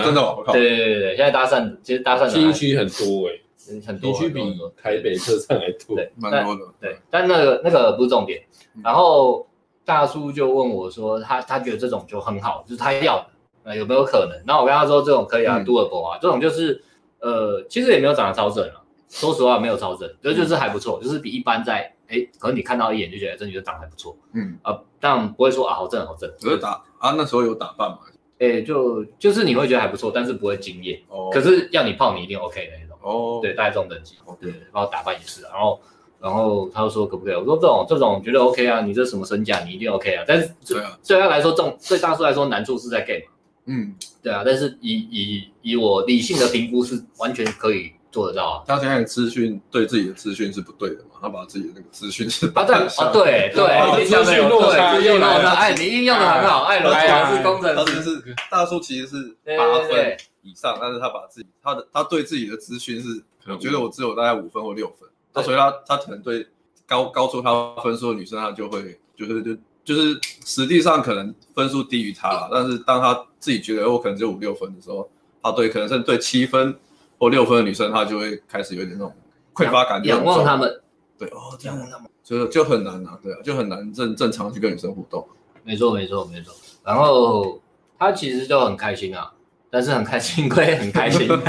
真的，我靠！对对对对，现在搭讪其实搭讪新区很多哎，很多，新区比台北车站还多，对，蛮多的。对，但那个那个不是重点。然后大叔就问我说，他他觉得这种就很好，就是他要的，那有没有可能？然后我跟他说，这种可以啊，doable 啊，这种就是呃，其实也没有长得超正啊，说实话没有超正，这就是还不错，就是比一般在哎，可能你看到一眼就觉得这女的长得还不错，嗯啊，但不会说啊好正好正。有打啊，那时候有打扮嘛？哎，就就是你会觉得还不错，但是不会惊艳。哦。可是要你泡，你一定 OK 的那种。哦。对，大概这种等级。对，然后打扮也是。然后，然后他就说可不可以？我说这种这种觉得 OK 啊，你这什么身价，你一定 OK 啊。但是对啊，对他来说，这种对大叔来说难处是在 game。嗯。对啊，但是以以以我理性的评估是完全可以做得到啊。他现在资讯对自己的资讯是不对的嘛？他把自己的那个资讯是啊对啊对对，[LAUGHS] 资讯落差用的哎，你应用的很好，艾伦讲是工程师，是大叔其实是八分以上，但是他把自己他的他对自己的资讯是，我觉得我只有大概五分或六分，那所以他他可能对高高出他分数的女生，他就会就是就就是实际上可能分数低于他了，但是当他自己觉得我可能只有五六分的时候，他对可能是对七分或六分的女生，她就会开始有点那种匮乏感，仰望他们。对哦，仰望他们就就很难啊，对啊，就很难正正常去跟女生互动。没错，没错，没错。然后他其实就很开心啊，但是很开心归很开心，[LAUGHS]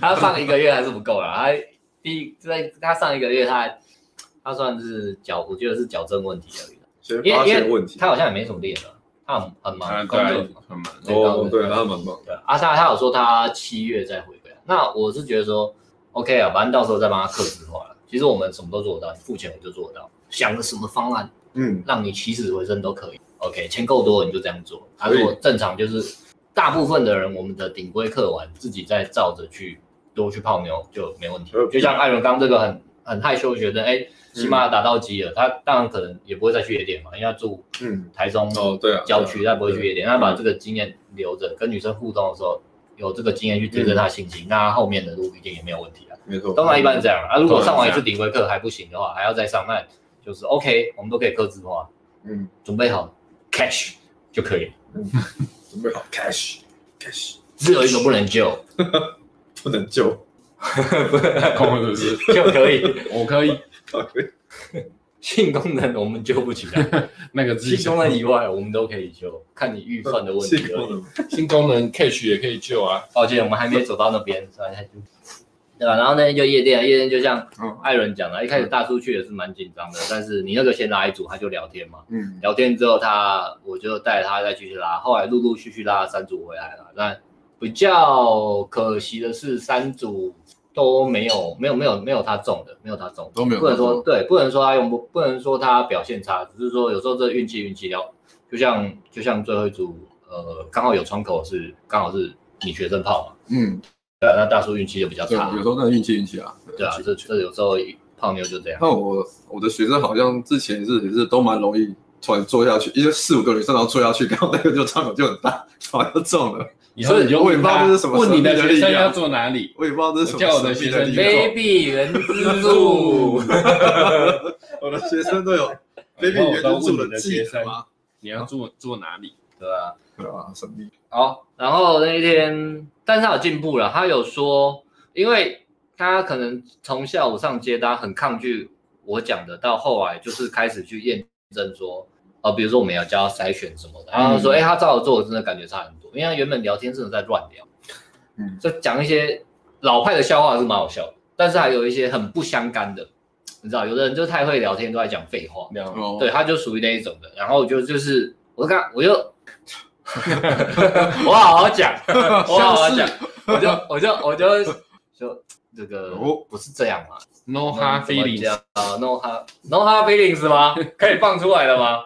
他上一个月还是不够了。他第一在他上一个月他他算是矫，我觉得是矫正问题而已。因为因为问题，他好像也没什么练了，他很很忙，工作很忙。哦，对，他很忙。对，阿莎他有说他七月再回归，那我是觉得说 OK 啊，反正到时候再帮他克制化了。其实我们什么都做得到，你付钱我就做得到。想个什么方案，嗯，让你起死回生都可以。OK，钱够多你就这样做。他如果正常就是大部分的人，我们的顶规课完，自己再照着去多去泡妞就没问题。就像艾伦刚这个很很害羞的学生，哎，起码打到机了，他当然可能也不会再去夜店嘛，因为要住嗯台中哦对啊郊区，他不会去夜店，他把这个经验留着，跟女生互动的时候有这个经验去提升他信心，那他后面的路一定也没有问题。没错，当然一般是这样啊。如果上完一次顶规课还不行的话，还要再上，那就是 OK，我们都可以客制化。嗯，准备好 cash 就可以。嗯，[LAUGHS] 准备好 cash，cash，只有一个不能救，[LAUGHS] 不能救，[LAUGHS] 不能空是不是？就可以，我可以，可以。性功能我们救不起来，[LAUGHS] 那个性功能以外我们都可以救，看你预算的问题性功能。性功能 cash 也可以救啊。抱歉，我们还没走到那边，所以就。对吧？然后那天就夜店，夜店就像艾伦讲的，一开始大叔去也是蛮紧张的，但是你那个先拉一组，他就聊天嘛。嗯。聊天之后他，我就带他再继续拉，后来陆陆续续拉三组回来了。那比较可惜的是，三组都没有没有没有没有他中的，没有他中的，都没有。不能说对，不能说他用不，不能说他表现差，只是说有时候这运气运气要。就像就像最后一组，呃，刚好有窗口是刚好是你学生泡嘛。嗯。对啊，那大叔运气就比较差。有时候那运气运气啊。对啊，这这有时候泡妞就这样。那我我的学生好像之前是也是都蛮容易突然坐下去，因为四五个女生然后坐下去，刚好那个就窗口就很大，突然就中了。以后你就问他？问你的学生要坐哪里？我也不知道这是什么。叫我的学生 baby 原之助。[LAUGHS] 我的学生都有 [LAUGHS] baby 原之助的学生吗？你要坐坐哪里？对啊，对啊，神秘。好，然后那一天。但是他有进步了，他有说，因为他可能从下午上接单很抗拒我讲的，到后来就是开始去验证说，呃，比如说我们要教他筛选什么的，然后说，哎、嗯欸，他照着做，真的感觉差很多，因为他原本聊天真的在乱聊，嗯，[LAUGHS] 就讲一些老派的笑话是蛮好笑的，但是还有一些很不相干的，你知道，有的人就太会聊天，都在讲废话。对，他就属于那一种的。然后就就是，我刚我就 [LAUGHS] [LAUGHS] 我好好讲，我好好讲，我就我就我就就这个哦不是这样嘛 No hard feelings 讲啊，no hard no hard feelings 吗？[LAUGHS] 可以放出来了吗？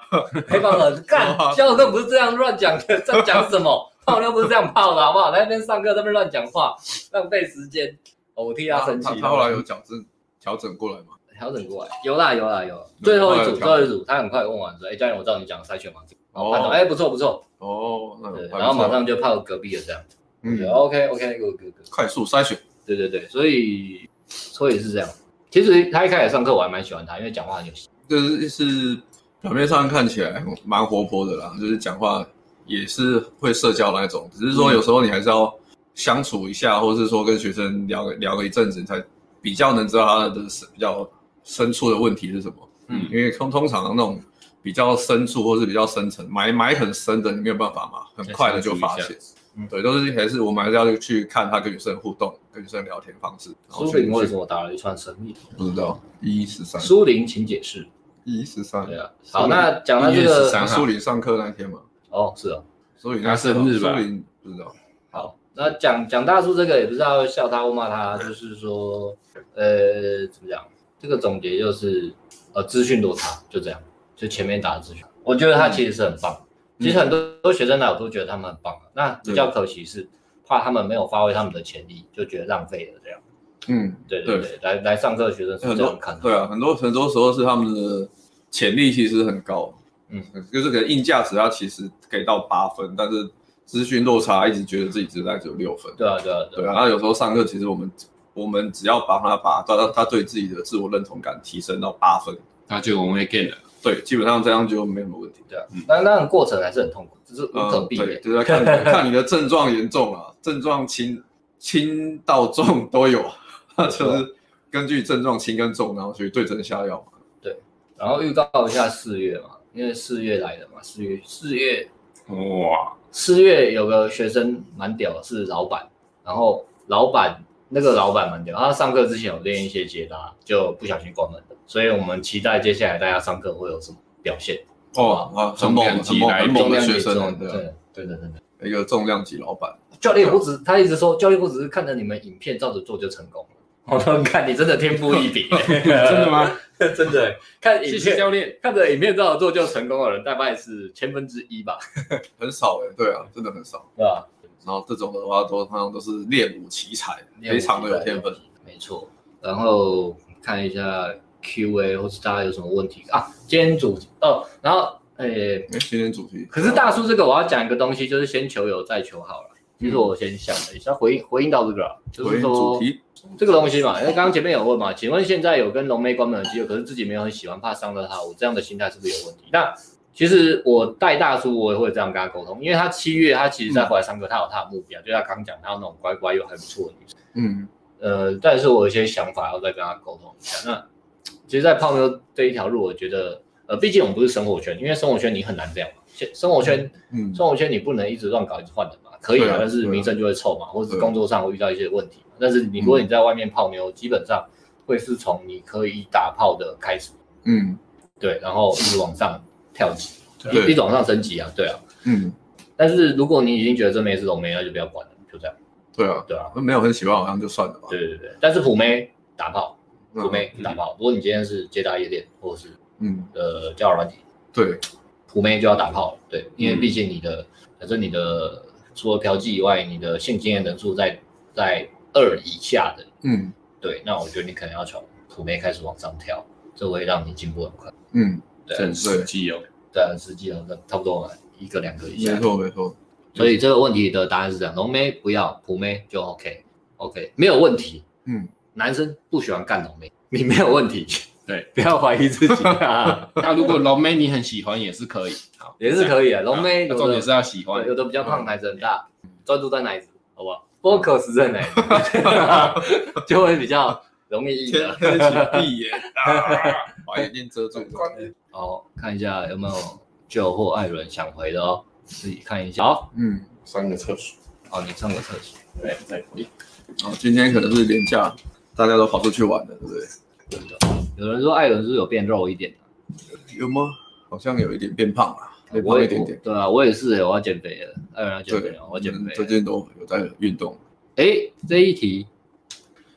可以放了，干，教课不是这样乱讲的，[LAUGHS] 在讲什么？泡妞不是这样泡的，好不好？在那边上课，在那边乱讲话，浪费时间。哦我替他生气。他他后来有矫正调整过来吗？调整过来，有啦有啦有。最后一组，最后一组，他很快问完说：“哎，教练，我知道你讲的筛选完，哦哎，不错不错。哦，那对，然后马上就泡隔壁了，这样。嗯，OK OK good good good。快速筛选，对对对，所以所以是这样。其实他一开始上课我还蛮喜欢他，因为讲话很有戏。就是是表面上看起来蛮活泼的啦，就是讲话也是会社交那种，只是说有时候你还是要相处一下，或者是说跟学生聊聊个一阵子，才比较能知道他的比较深处的问题是什么。嗯因为通通常那种比较深处或是比较深层埋埋很深的，你没有办法嘛，很快的就发现。嗯对，都是还是我们还是要去看他跟女生互动、跟女生聊天方式。苏去玲为什么打了一串神秘？不知道一十三，苏林，请解释。一十三，对啊，好，那讲到这1月个13，苏林上课那天嘛，哦，是哦，苏林他生日吧苏林不知道。好，那讲讲大叔这个也不知道笑他或骂他，就是说，呃，怎么讲？这个总结就是，呃，资讯落差，就这样，就前面打的资讯，我觉得他其实是很棒。嗯其实很多多学生来，我都觉得他们很棒啊。那比较可惜是，怕他们没有发挥他们的潜力，就觉得浪费了这样。嗯，对对对，来来上课的学生是很多这样看。对啊，很多很多时候是他们的潜力其实很高，嗯，就是可能硬价值他其实给到八分，但是资讯落差一直觉得自己只在只有六分。对啊对啊对啊，那有时候上课其实我们我们只要帮他把他他对自己的自我认同感提升到八分，那就我们会 get 了。对，基本上这样就没什么问题。对啊，但那种过程还是很痛苦，就是无可避免。就是要看 [LAUGHS] 看你的症状严重啊，症状轻轻到重都有，就是根据症状轻跟重，然后去对症下药嘛。对然后预告一下四月嘛，因为四月来了嘛，四月四月哇，四月有个学生蛮屌的，是老板，然后老板那个老板蛮屌，他上课之前有练一些接搭，就不小心关门了，所以我们期待接下来大家上课会有什么表现。哦啊，很猛很猛很猛的学生啊，对啊，对对对对，一个重量级老板。教练不只他一直说，教练不只是看着你们影片照着做就成功了。我都 [LAUGHS] 看你真的天赋异禀，[LAUGHS] 真的吗？[LAUGHS] 真的，看影谢谢片教练。看着影片照着做就成功的人，大概是千分之一吧，很少哎，对啊，真的很少。对吧？然后这种的话，都通常都是练武奇才，非常的有天分。没错。然后看一下 Q&A 或是大家有什么问题啊？今天主题哦，然后诶，哎，今天主题。可是大叔这个我要讲一个东西，就是先求有再求好了。其实我先想了一下，回应回应到这个啊，就是说主题这个东西嘛，因为刚刚前面有问嘛，请问现在有跟龙妹关门的机会，可是自己没有很喜欢，怕伤了他，我这样的心态是不是有问题？那其实我带大叔，我也会这样跟他沟通，因为他七月他其实在回来上课，他有他的目标，就他刚讲他有那种乖乖又还不错的女生，嗯，呃，但是我有一些想法要再跟他沟通一下。那其实，在泡妞这一条路，我觉得，呃，毕竟我们不是生活圈，因为生活圈你很难这样嘛，现生活圈，嗯，生活圈你不能一直乱搞，一直换人嘛，可以啊，但是名声就会臭嘛，或者是工作上会遇到一些问题嘛。但是你如果你在外面泡妞，基本上会是从你可以打炮的开始，嗯对，然后一直往上跳级，对一一直往上升级啊，对啊。嗯，但是如果你已经觉得这妹是龙妹，那就不要管了，就这样，对啊，对啊，没有很喜欢，好像就算了吧。对对对。但是普妹打炮，嗯普妹打炮，如果你今天是接搭夜店或者是嗯，呃交友软体，对，普妹就要打炮了，对，因为嗯毕竟你的，反正你的除了嫖妓以外，你的性经验人数在在二以下的，嗯对，那我觉得你可能要从普妹开始往上跳，这会让你进步很快。嗯，对很实际哦。对，很实际的，差不多嘛，一个两个以下。没错没错。所以这个问题的答案是这样：龙妹不要，普妹就 OK，OK，没有问题。嗯，男生不喜欢干龙妹，你没有问题。[LAUGHS] 对，不要怀疑自己啊，[LAUGHS] 那如果龙妹你很喜欢也是可以，好，[LAUGHS] 也是可以啊。龙妹有重点是要喜欢对，有的比较胖，奶子很大，专注在奶子，好不好？focus 在奶子，就会比较容易。天闭眼，啊把眼睛遮住。好，看一下有没有旧或艾伦想回的哦，自己看一下。好，嗯，上个厕所，好，你上个厕所。对，再回。好，今天可能是连假，大家都跑出去玩了，对不对？真的，有人说艾伦是不是有变肉一点？有吗？好像有一点变胖了，变我也胖一点点。对啊，我也是，我要减肥了。艾伦要减肥了，我要减肥。最近都有在运动。哎，这一题，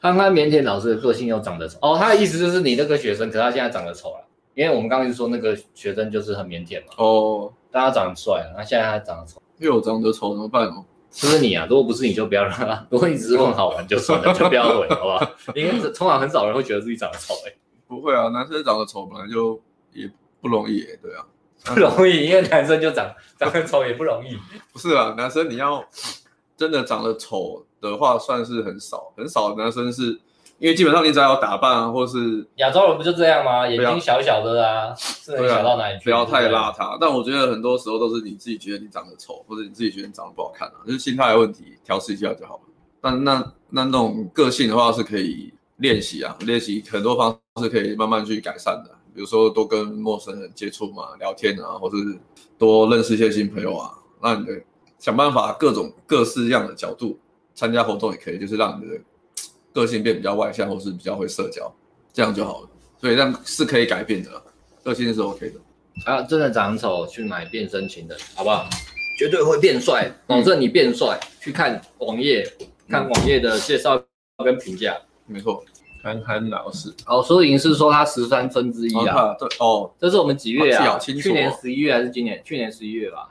憨憨腼腆老师的个性又长得丑哦。他的意思就是你那个学生，可是他现在长得丑了，因为我们刚刚就说那个学生就是很腼腆嘛。哦，但他长得帅啊，那现在他长得丑。因为我长得丑怎么办哦？是不是你啊？如果不是你就不要让他。[LAUGHS] 如果你只是问好玩就算了，[LAUGHS] 就不要问，好不好？因为通常很少人会觉得自己长得丑，哎，不会啊，男生长得丑本来就也不容易，对啊，不容易，因为男生就长长得丑也不容易。不是啊，男生你要真的长得丑的话，算是很少，很少男生是。因为基本上你只要有打扮啊，或是亚洲人不就这样吗？眼睛小小的啊，是能小到哪里去？不要太邋遢。但我觉得很多时候都是你自己觉得你长得丑，或者你自己觉得你长得不好看啊，就是心态的问题，调试一下就好了。但那那那种个性的话是可以练习啊，练习很多方式可以慢慢去改善的。比如说多跟陌生人接触嘛，聊天啊，或是多认识一些新朋友啊。那你的想办法各种各式样的角度参加活动也可以，就是让你的。个性变比较外向，或是比较会社交，这样就好了。所以这样是可以改变的，个性是 OK 的。啊，真的长丑去买变身情人，好不好？绝对会变帅，保证你变帅。嗯、去看网页，看网页的介绍跟评价。没错，憨憨老师。哦，所以是说他十三分之一啊。对哦，这是我们几月啊？哦、去年十一月还是今年？去年十一月吧。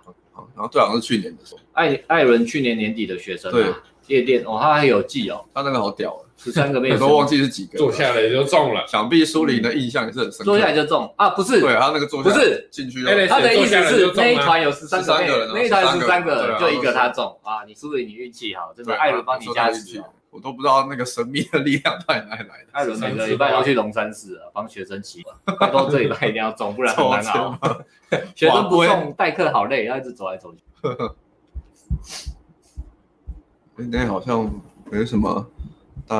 然后对，好像是去年的时候。艾艾伦去年年底的学生、啊。对。夜店哦，他还有记哦，他那个好屌十三个妹子，[LAUGHS] 都忘记是几个，坐下来就中了。想必苏林的印象也是很深刻。坐下来就中啊？不是，对他那个坐下来不是进去，他的意思是那一团有十三个人，那一团十三个，就一个他中啊！你苏林你运气好？真的，艾伦帮你加持，我都不知道那个神秘的力量到底哪里来的。艾伦每个礼拜要去龙山寺啊，帮学生祈祷，拜托这礼拜一定要中，不然很难熬。[LAUGHS] 学生不中，代课好累，要一直走来走去。[LAUGHS] 今天好像。没什么，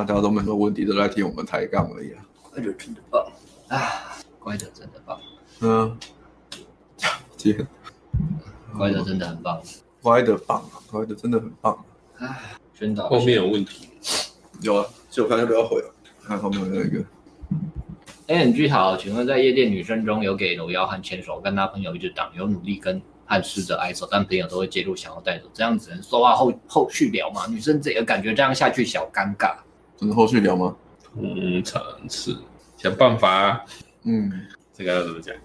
大家都没什么问题，都在听我们抬杠而已啊。乖的真的棒啊！乖的真的棒。嗯，接，[LAUGHS] 乖的真的很棒。乖的棒啊！乖的真的很棒。啊，宣导后面有问题。有啊，就我看要不要回了。看后面有一个。ANG 好，请问在夜店女生中有给搂腰和牵手，跟他朋友一直挡，有努力跟。和试着挨手，但朋友都会介入，想要带走，这样只能说话后后续聊嘛？女生这个感觉这样下去小尴尬，真的后续聊吗？通常是想办法、啊，嗯，这个要怎么讲？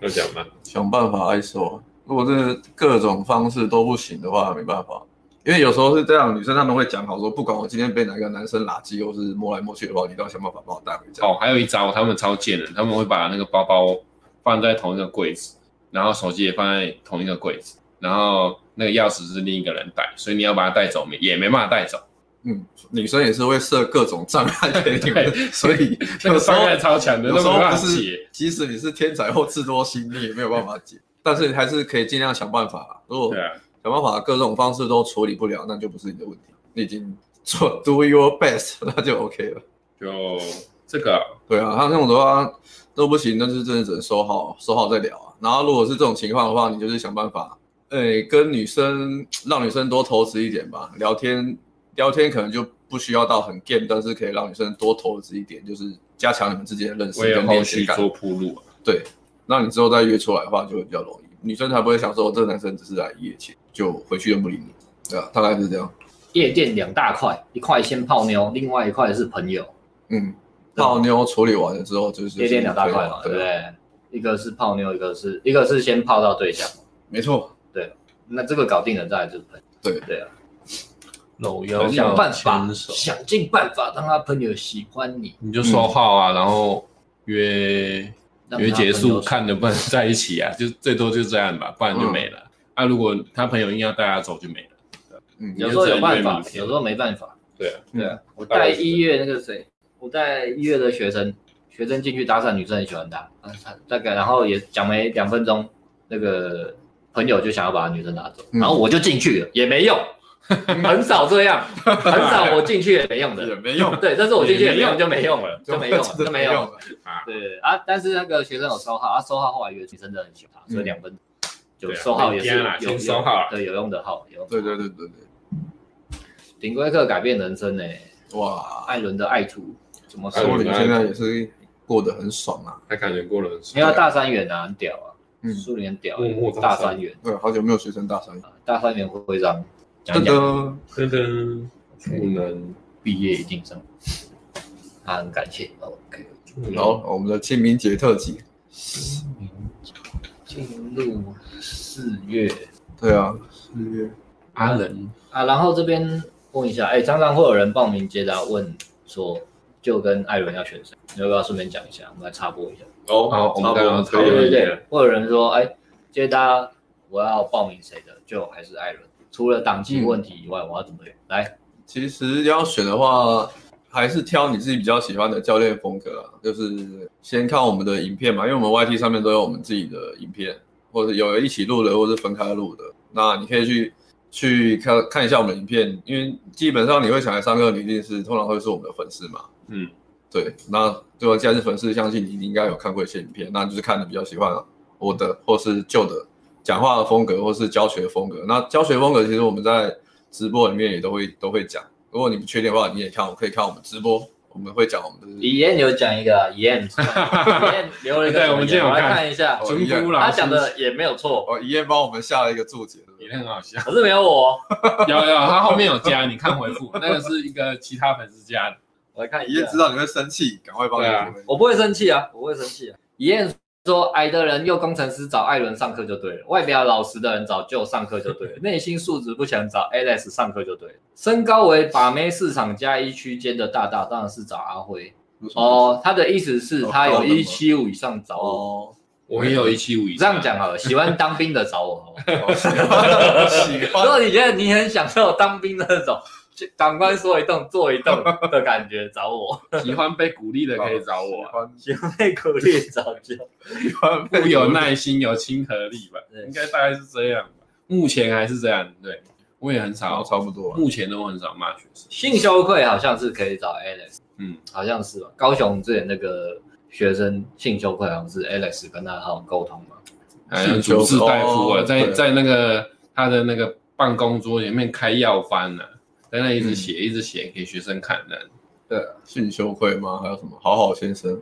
要讲吗？想办法挨手，如果是各种方式都不行的话，没办法，因为有时候是这样，女生他们会讲好说，不管我今天被哪个男生拉鸡，或是摸来摸去的话，你都要想办法把我带回家。哦，还有一招，他们超贱的，他们会把那个包包放在同一个柜子。然后手机也放在同一个柜子，然后那个钥匙是另一个人带，所以你要把它带走，也没办法带走。嗯，女生也是会设各种障碍 [LAUGHS] 给你们，[LAUGHS] 所以那个障碍超强的，有时候不是，即使你是天才或智多星，你也没有办法解。但是你还是可以尽量想办法。如果想办法各种方式都处理不了，那就不是你的问题。你已经做 do your best，[LAUGHS] 那就 OK 了。就这个，对啊，他那种的话都不行，那就真的只能收好，收好再聊啊。然后如果是这种情况的话，你就是想办法，诶，跟女生让女生多投资一点吧。聊天聊天可能就不需要到很 game，但是可以让女生多投资一点，就是加强你们之间的认识跟连接感。做铺路，对，那你之后再约出来的话就会比较容易，女生才不会想说这个男生只是来一夜情就回去就不理你，对啊，大概是这样。夜店两大块，一块先泡妞，另外一块是朋友。嗯，泡妞处理完了之后就是夜店两大块嘛，对不对？一个是泡妞，一个是一个是先泡到对象，没错，对，那这个搞定了，再来就是朋友，对对啊，搂腰想办法，想尽办法让他朋友喜欢你，你就说号啊，然后约约结束，看能不能在一起啊，就最多就这样吧，不然就没了。啊，如果他朋友硬要带他走，就没了。嗯，有时候有办法，有时候没办法。对啊，对啊，我带一月那个谁，我带一月的学生。学生进去搭讪，女生很喜欢他，啊，大概然后也讲没两分钟，那个朋友就想要把女生拿走，然后我就进去了，也没用，[LAUGHS] 很少这样，很少我进去也没用的，也没用，对，但是我进去也没用。就没用了，就没用了，就没用了，对啊，但是那个学生有收号，他收号后来约女生真的很喜欢他，所以两分就收号也是有收号，对，有用的号，有对对对对对，顶规课改变人生呢，哇，艾伦的爱徒怎么说？你现在也是。过得很爽啊。他感觉过得很爽。因为大三元啊，很屌啊，嗯。苏联屌大三元，对，好久没有学生大三元。大三元会长讲噔讲，噔，噔噔，不能毕业一定上，他很感谢。OK，然后我们的清明节特辑清明，进入四月对啊，四月阿仁啊，然后这边问一下，哎，常常会有人报名接答问说，就跟艾伦要选谁？你要不要顺便讲一下？我们来插播一下。哦好我们刚刚差不多对对讨论一下对，会有人说，哎，接答我要报名谁的，就还是艾伦。除了档期问题以外，我要怎么选？来，其实要选的话，还是挑你自己比较喜欢的教练风格啊。就是先看我们的影片嘛，因为我们 YT 上面都有我们自己的影片，或者有一起录的，或者是分开录的。那你可以去去看看一下我们的影片，因为基本上你会想来上课，你一定是通常会是我们的粉丝嘛。嗯，对。那如果既然是粉丝，相信你应该有看过一些影片，那就是看的比较喜欢我的或是旧的讲话的风格，或是教学的风格。那教学风格其实我们在直播里面也都会都会讲。如果你不确定的话，你也看，我可以看我们直播，我们会讲我们的。李嫣有讲一个啊，[LAUGHS] 李嫣，李嫣留了一个对我们今天有我来看看一下，他师讲的也没有错，哦，一燕帮我们下了一个注解，对不对也很好笑。可是没有我。有有，他后面有加，你看回复，[LAUGHS] 那个是一个其他粉丝加的。我来看一下一燕知，道你会生气，赶快帮你对啊。我不会生气啊，我不会生气啊。说，矮的人又工程师找艾伦上课就对了，外表老实的人找就上课就对了，[LAUGHS] 内心素质不强找 Alex 上课就对了。身高为把妹市场加一区间的大大，当然是找阿辉。哦，他的意思是，他有一七五以上找我。哦，我也有一七五以上这上。样讲好了，喜欢当兵的找我喜欢喜 [LAUGHS] 如果你觉得你很享受当兵的那种，就长官说一动做一动 [LAUGHS] 的感觉，找我。喜欢被鼓励的可以找我啊。喜 [LAUGHS] 欢喜欢被鼓励找就。喜欢富有耐心，有亲和力吧对，应该大概是这样吧。目前还是这样，对我也很少，差不多。目前都很少骂学生。性羞愧好像是可以找 Alex，嗯，好像是吧？高雄之前那个学生性羞愧好像是 Alex 跟他好沟通嘛。还有主治大夫啊，在在那个他的那个办公桌前面开药方呢，在那一直写一直写给学生看的。对啊，性羞愧吗？还有什么？好好先生。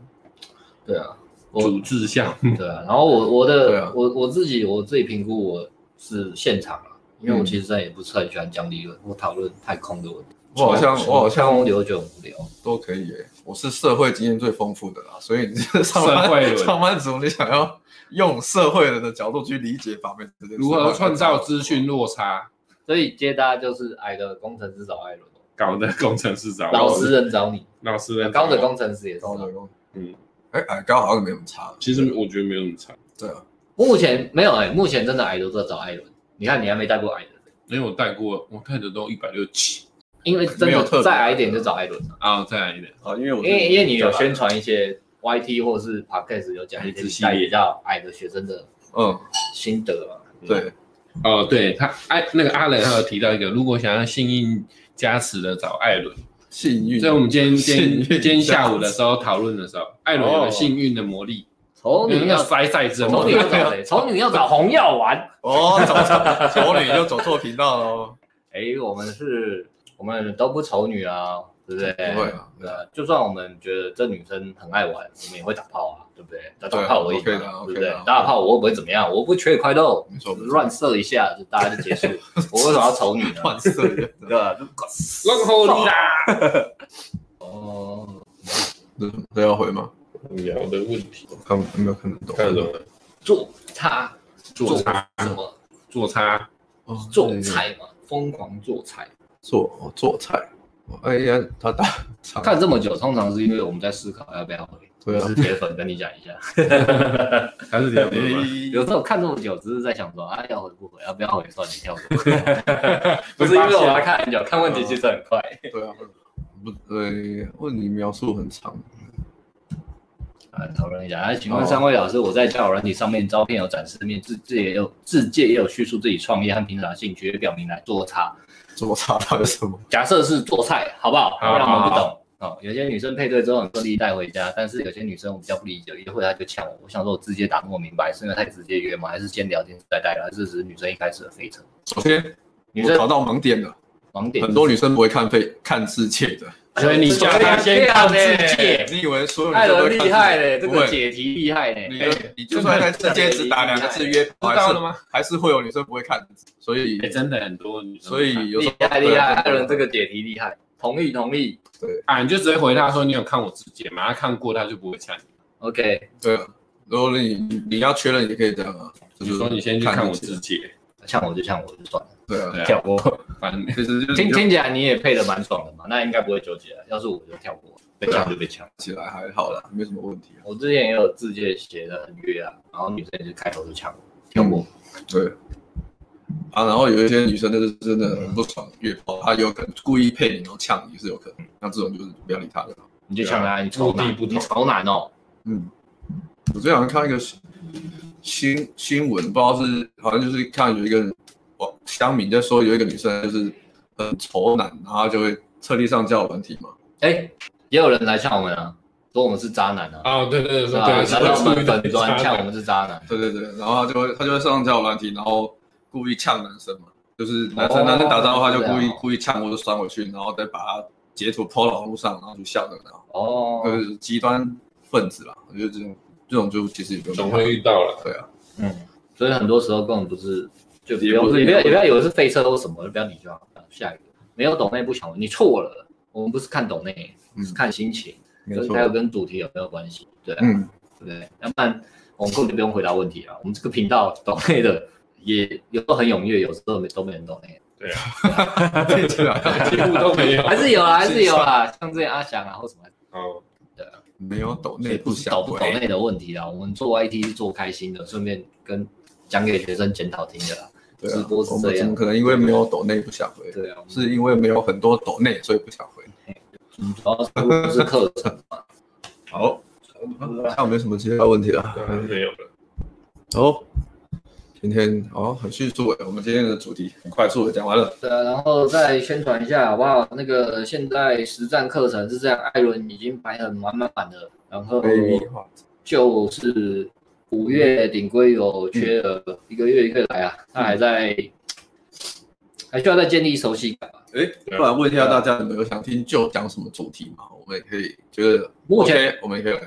对啊，我主治项目，对啊，然后我我的、[LAUGHS] 对啊我我自己我自己评估我是现场啊，因为我其实真的也不是很喜欢讲理论或讨论太空的问题。我好像我好像空流就很无聊。都可以耶。我是社会经验最丰富的啦，所以你这个上班 [LAUGHS] 上班族，你想要用社会人的角度去理解法面如何创造资讯落差，所以接搭就是矮的工程师找艾伦，高的工程师找老实人找你，老实人高的工程师也是找你。高的工？嗯，哎，矮高好像没有那么差。其实我觉得没有那么差，对啊，目前没有哎、目前真的矮的都在找艾伦。你看你还没带过矮的，因为我带过，我带的都一百六七因为真的再矮一点就找艾伦了。啊，再矮一点，啊，因为我因为因为你有宣传一些 YT 或是 Podcast 有讲一些带比较矮的学生的嗯，心得嘛。对，哦，对他艾那个阿伦还有提到一个，如果想要幸运加持的找艾伦，幸运。所以我们今天今天今天下午的时候讨论的时候，艾伦有个幸运的魔力，丑女要塞赛制的魔力丑女要找 [LAUGHS] 谁？丑女要找红药丸。哦，走错，丑女就走错频道了哦。[LAUGHS] 哎，我们是，我们都不丑女啊，对不对？不会啊对啊，就算我们觉得这女生很爱玩，我们也会打炮啊，对不对？打打炮而已嘛，OK 的对不对？打打炮我又不会怎么样，我不缺块肉乱射一下就大家就结束。我为什么要丑你呢？乱射 [LAUGHS] 对吧？然后你啦，[LAUGHS] 哦，[LAUGHS] 这这要回吗？无聊的问题，看有没有看得懂？看得懂？做差做差什么？做差，哦做菜嘛，疯狂做菜。做哦做菜。哦哎呀，他打看这么久，通常是因为我们在思考要不要回。对啊是铁粉，跟你讲一下。[LAUGHS] 还是铁粉？有时候看这么久，只是在想说啊，要回不回，要不要回，算了，跳过。不是因为我要看很久，看问题其实很快。对啊，不对，问题描述很长。来讨论一下，来，请问三位老师，我在交友软体上面照片有展示面，自自也有自介也有叙述自己创业和平常的兴趣，表明来做差。做差到底什么？假设是做菜，好不好？好让我们不懂。哦，有些女生配对之后很顺利带回家，但是有些女生我比较不理解，约会她就呛我。我想说，我直接打那么明白，是因为太直接约吗？还是先聊天再带来？这是只是女生一开始的飞车？首先，女生找到盲点了。盲点很多女生不会看飞看字界的，所以你叫他先看自介。你以为所有艾伦人都厉害嘞，这个解题厉害嘞。你就你就算在字界只打两个字约炮，还是知道了吗？还是会有女生不会看，所以哎，真的很多女生，所以有厉害厉害，艾伦这个解题厉害，同意同意。对啊，你就直接回答说你有看我自己吗？他看过，他就不会呛你。OK，对啊，如果你你你要确认你可以这样啊，就是说你先去看我自己，呛我就呛我就算了，对啊，对啊跳过。反正其 [LAUGHS] 实就是听听起来你也配的蛮爽的嘛，那应该不会纠结了。要是我就跳过，被抢就被抢。起来还好啦，没什么问题啊。我之前也有字界写的很约啊，然后女生也是开头就呛我，跳过。对啊，然后有一些女生就是真的很不爽约炮，她有可能故意配你然后呛你是有可能，那这种就是不要理她就好。你就呛他，你超难，不同你超难哦。嗯，我最近好像看一个新新新闻，不知道是好像就是看有一个网乡民就说有一个女生就是很丑男，然后就会特地上交友软体嘛。哎，也有人来呛我们啊，说我们是渣男啊，哦，对对对，是吧？对，来到我们粉专呛我们。是渣男。对对对，然后他就会他就会上交友软体，然后故意呛男生嘛，就是男生、哦男生打招呼，他就故意、故意呛或者酸回去，然后再把他截图 po 到网络上，然后就笑着，然后哦，就是极端分子啦。我觉得这种这种就其实也不用总会遇到了，对啊，嗯，所以很多时候根本不是，就不要也不要也不要以为是飞车或什么，就不要理就好。下一个没有懂内不想问，你错了，我们不是看懂内，嗯是看心情，没就是还有，跟主题有没有关系，对啊，嗯，对不对？要不然我们根本就不用回答问题啊。我们这个频道懂内的也有时候很踊跃，有时候没都没人懂内，对啊，听起来节目都没有。还是有啊，还是有啊，像之前阿翔啊或什么，哦，对没有抖内不想不是抖不抖，内的问题啦。我们做 IT 是做开心的，顺便跟讲给学生检讨听的啦。对啊，直播是我们怎么可能因为没有抖内不想回？对啊，是因为没有很多抖内，所以不想回。嗯主要是是课程嘛。[LAUGHS] 好，那我没什么其他问题了。没有了。好，今天哦很迅速诶，我们今天的主题很快速的讲完了。对啊，然后再宣传一下好不好？那个现在实战课程是这样，艾伦已经排很满满的，然后就是五月顶规有缺额，一个月一个来啊，他还在，还需要再建立熟悉感吧。哎，不然问一下大家有没有想听就讲什么主题嘛？我们也可以就是目前 OK，我们也可以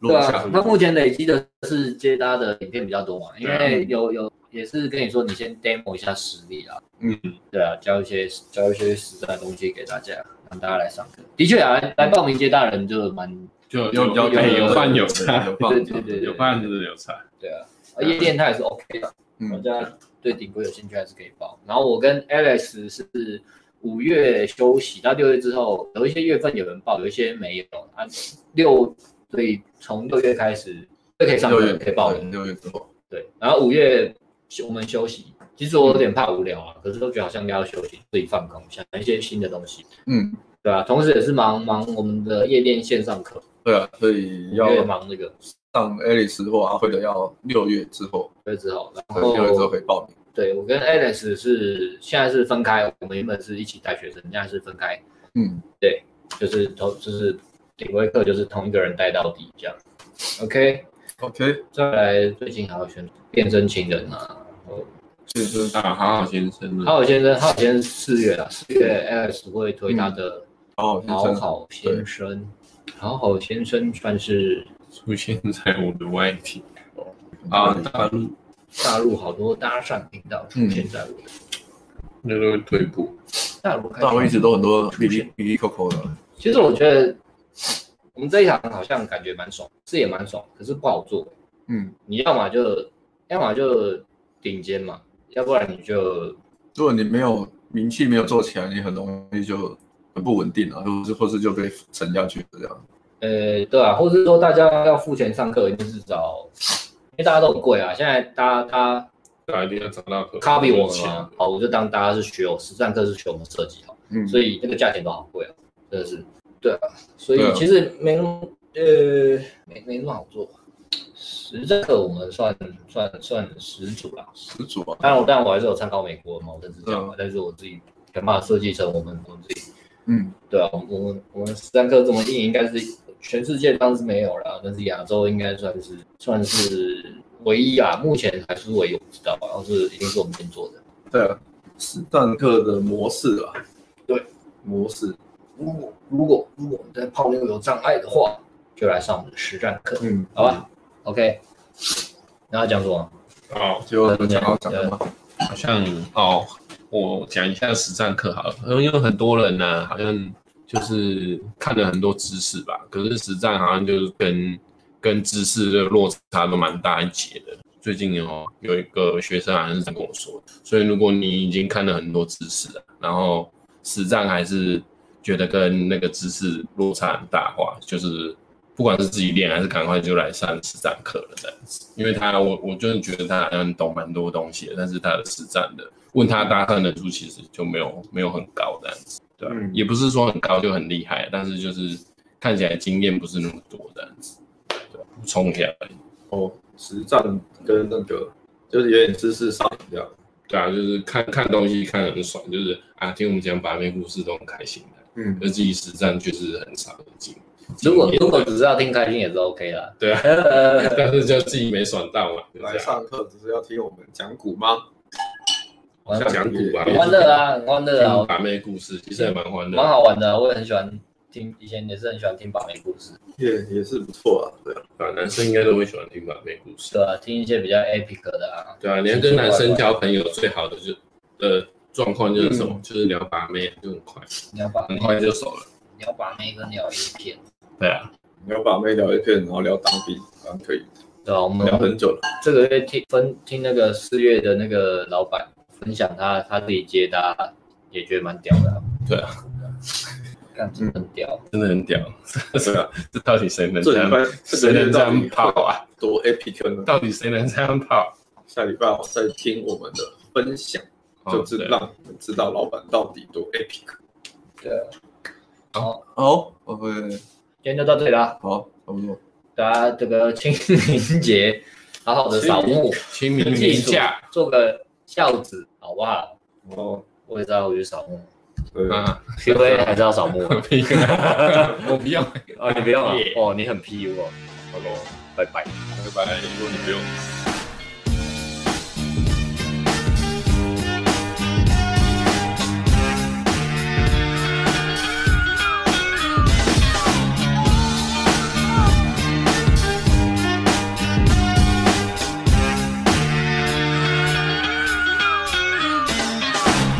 录一下，。他目前累积的是接搭的影片比较多嘛，因为有有也是跟你说，你先 demo 一下实力啊，嗯，对啊，教一些教一些实在的东西给大家，让大家来上课。的确啊，来来报名接搭人就蛮就有有有有饭有菜，有饭对对有饭就是有菜。对啊，啊夜店它也是 OK 的，大嗯，家对顶规有兴趣还是可以报。然后我跟 Alex 是五月休息，到六月之后有一些月份有人报，有一些没有啊。六所以从六月开始就可以上课，六月可以报名。六月之后，对，然后五月我们休息，其实我有点怕无聊啊，可是都觉得好像应该要休息，自己放空，想一些新的东西，嗯，对啊，同时也是忙忙我们的夜店线上课，对啊，所以要忙那个。上 Alice 或阿辉的要六月之后，六月之后，然后六月之后后可以报名。对我跟 Alex 是现在是分开，我们原本是一起带学生，现在是分开，嗯，对就是同就是顶规课就是同一个人带到底这样，OK，OK，再来最近还有选变身情人啊，然后健身啊，好好先生啊，好好先生，好好先生四月啊，四月 Alex 会推他的。好好先生，好好先生，好好先生算是出现在我的外体啊，大陆大陆好多搭讪频道出现在我的、那都会退步。大陆大陆一直都很多比例比例扣扣的，其实我觉得我们这一行好像感觉蛮爽，是也蛮爽，可是不好做。嗯，你要么就要么就顶尖嘛，要不然你就如果你没有名气没有做起来，你很容易就很不稳定啊，或是或是就被沉下去这样。呃对啊，或是说大家要付钱上课，一定是找，因为大家都很贵啊，现在大家他大家一定要找那个 copy 我们钱嘛，好，我就当大家是学我实战课是学我们设计好。嗯，所以那个价钱都好贵啊，真的是。对啊，所以其实没那么呃没没那么好做。实战课我们算算算始祖啦，十足啊，当然我当然我还是有参考美国的嘛，我真是这样嘛嗯，但是我自己想办法设计成我们我们自己。嗯，对啊，我们我们我们实战课这么硬，应该是全世界当然是没有了，但是亚洲应该算是算是唯一啊，目前还是唯一我不知道，然后是一定是我们先做的。对啊，实战课的模式啊，对，模式，如果如果如果你在泡妞有障碍的话，就来上我们的实战课，嗯，好吧？OK，然后讲什么？哦，就讲到讲的嘛，好像哦，我讲一下实战课好了，因为很多人呢、好像就是看了很多知识吧，可是实战好像就是跟跟知识的落差都蛮大一截的。最近哦，有一个学生好像是这样跟我说，所以如果你已经看了很多知识了，然后实战还是觉得跟那个知识落差很大的话，就是不管是自己练还是赶快就来上实战课了这样子。因为他我我就是觉得他好像懂蛮多东西，但是他的实战的问他答案人数其实就没有没有很高这样子，对也不是说很高就很厉害，但是就是看起来经验不是那么多这样子，对，补充一下而已。哦，实战跟那个就是有点知识上瘾这样。对啊，就是看看东西看很爽，就是啊，听我们讲把妹故事都很开心的。嗯而自己实战确实很少的经。如果如果只是要听开心也是 OK 的。对啊，[LAUGHS] 但是就自己没爽到嘛，来上课只是要听我们讲古吗？玩讲古啊，很欢乐啊，很欢乐听啊，把妹故事其实也蛮欢乐的，蛮好玩的。我也很喜欢听，以前也是很喜欢听把妹故事。也也是不错啊，对啊。啊，男生应该都会喜欢听把妹故事。对啊，听一些比较 epic 的啊。对啊，你要跟男生交朋友最好的就的状况就是什么？嗯就是聊把妹就很快，你要把很快就熟了。聊把妹跟聊 A 片，对啊，你要把妹聊一片，然后聊当兵，好像可以对啊？我们聊很久了。这个月听分听那个四月的那个老板分享他他自己接搭，也觉得蛮屌的、啊。对啊，干真的很屌。真的很屌。[LAUGHS] 是吧，这到底谁能这礼拜这样？谁能这样跑啊？多 epic 呢？到底谁能这样跑？下礼拜我再听我们的分享，就知哦让你们知道老板到底多 epic。对啊。好，好，OK，今天就到这里啦。好，差不多。大家这个清明节好好的扫墓，清明记住年假做个孝子，好不好？哦，我也知道我去扫墓对，啊，，P V 还是要扫墓啊。[LAUGHS] 我不用，啊，你不用啊？哦，你很 P U 哦。好喽，拜拜。拜拜。如果你不用。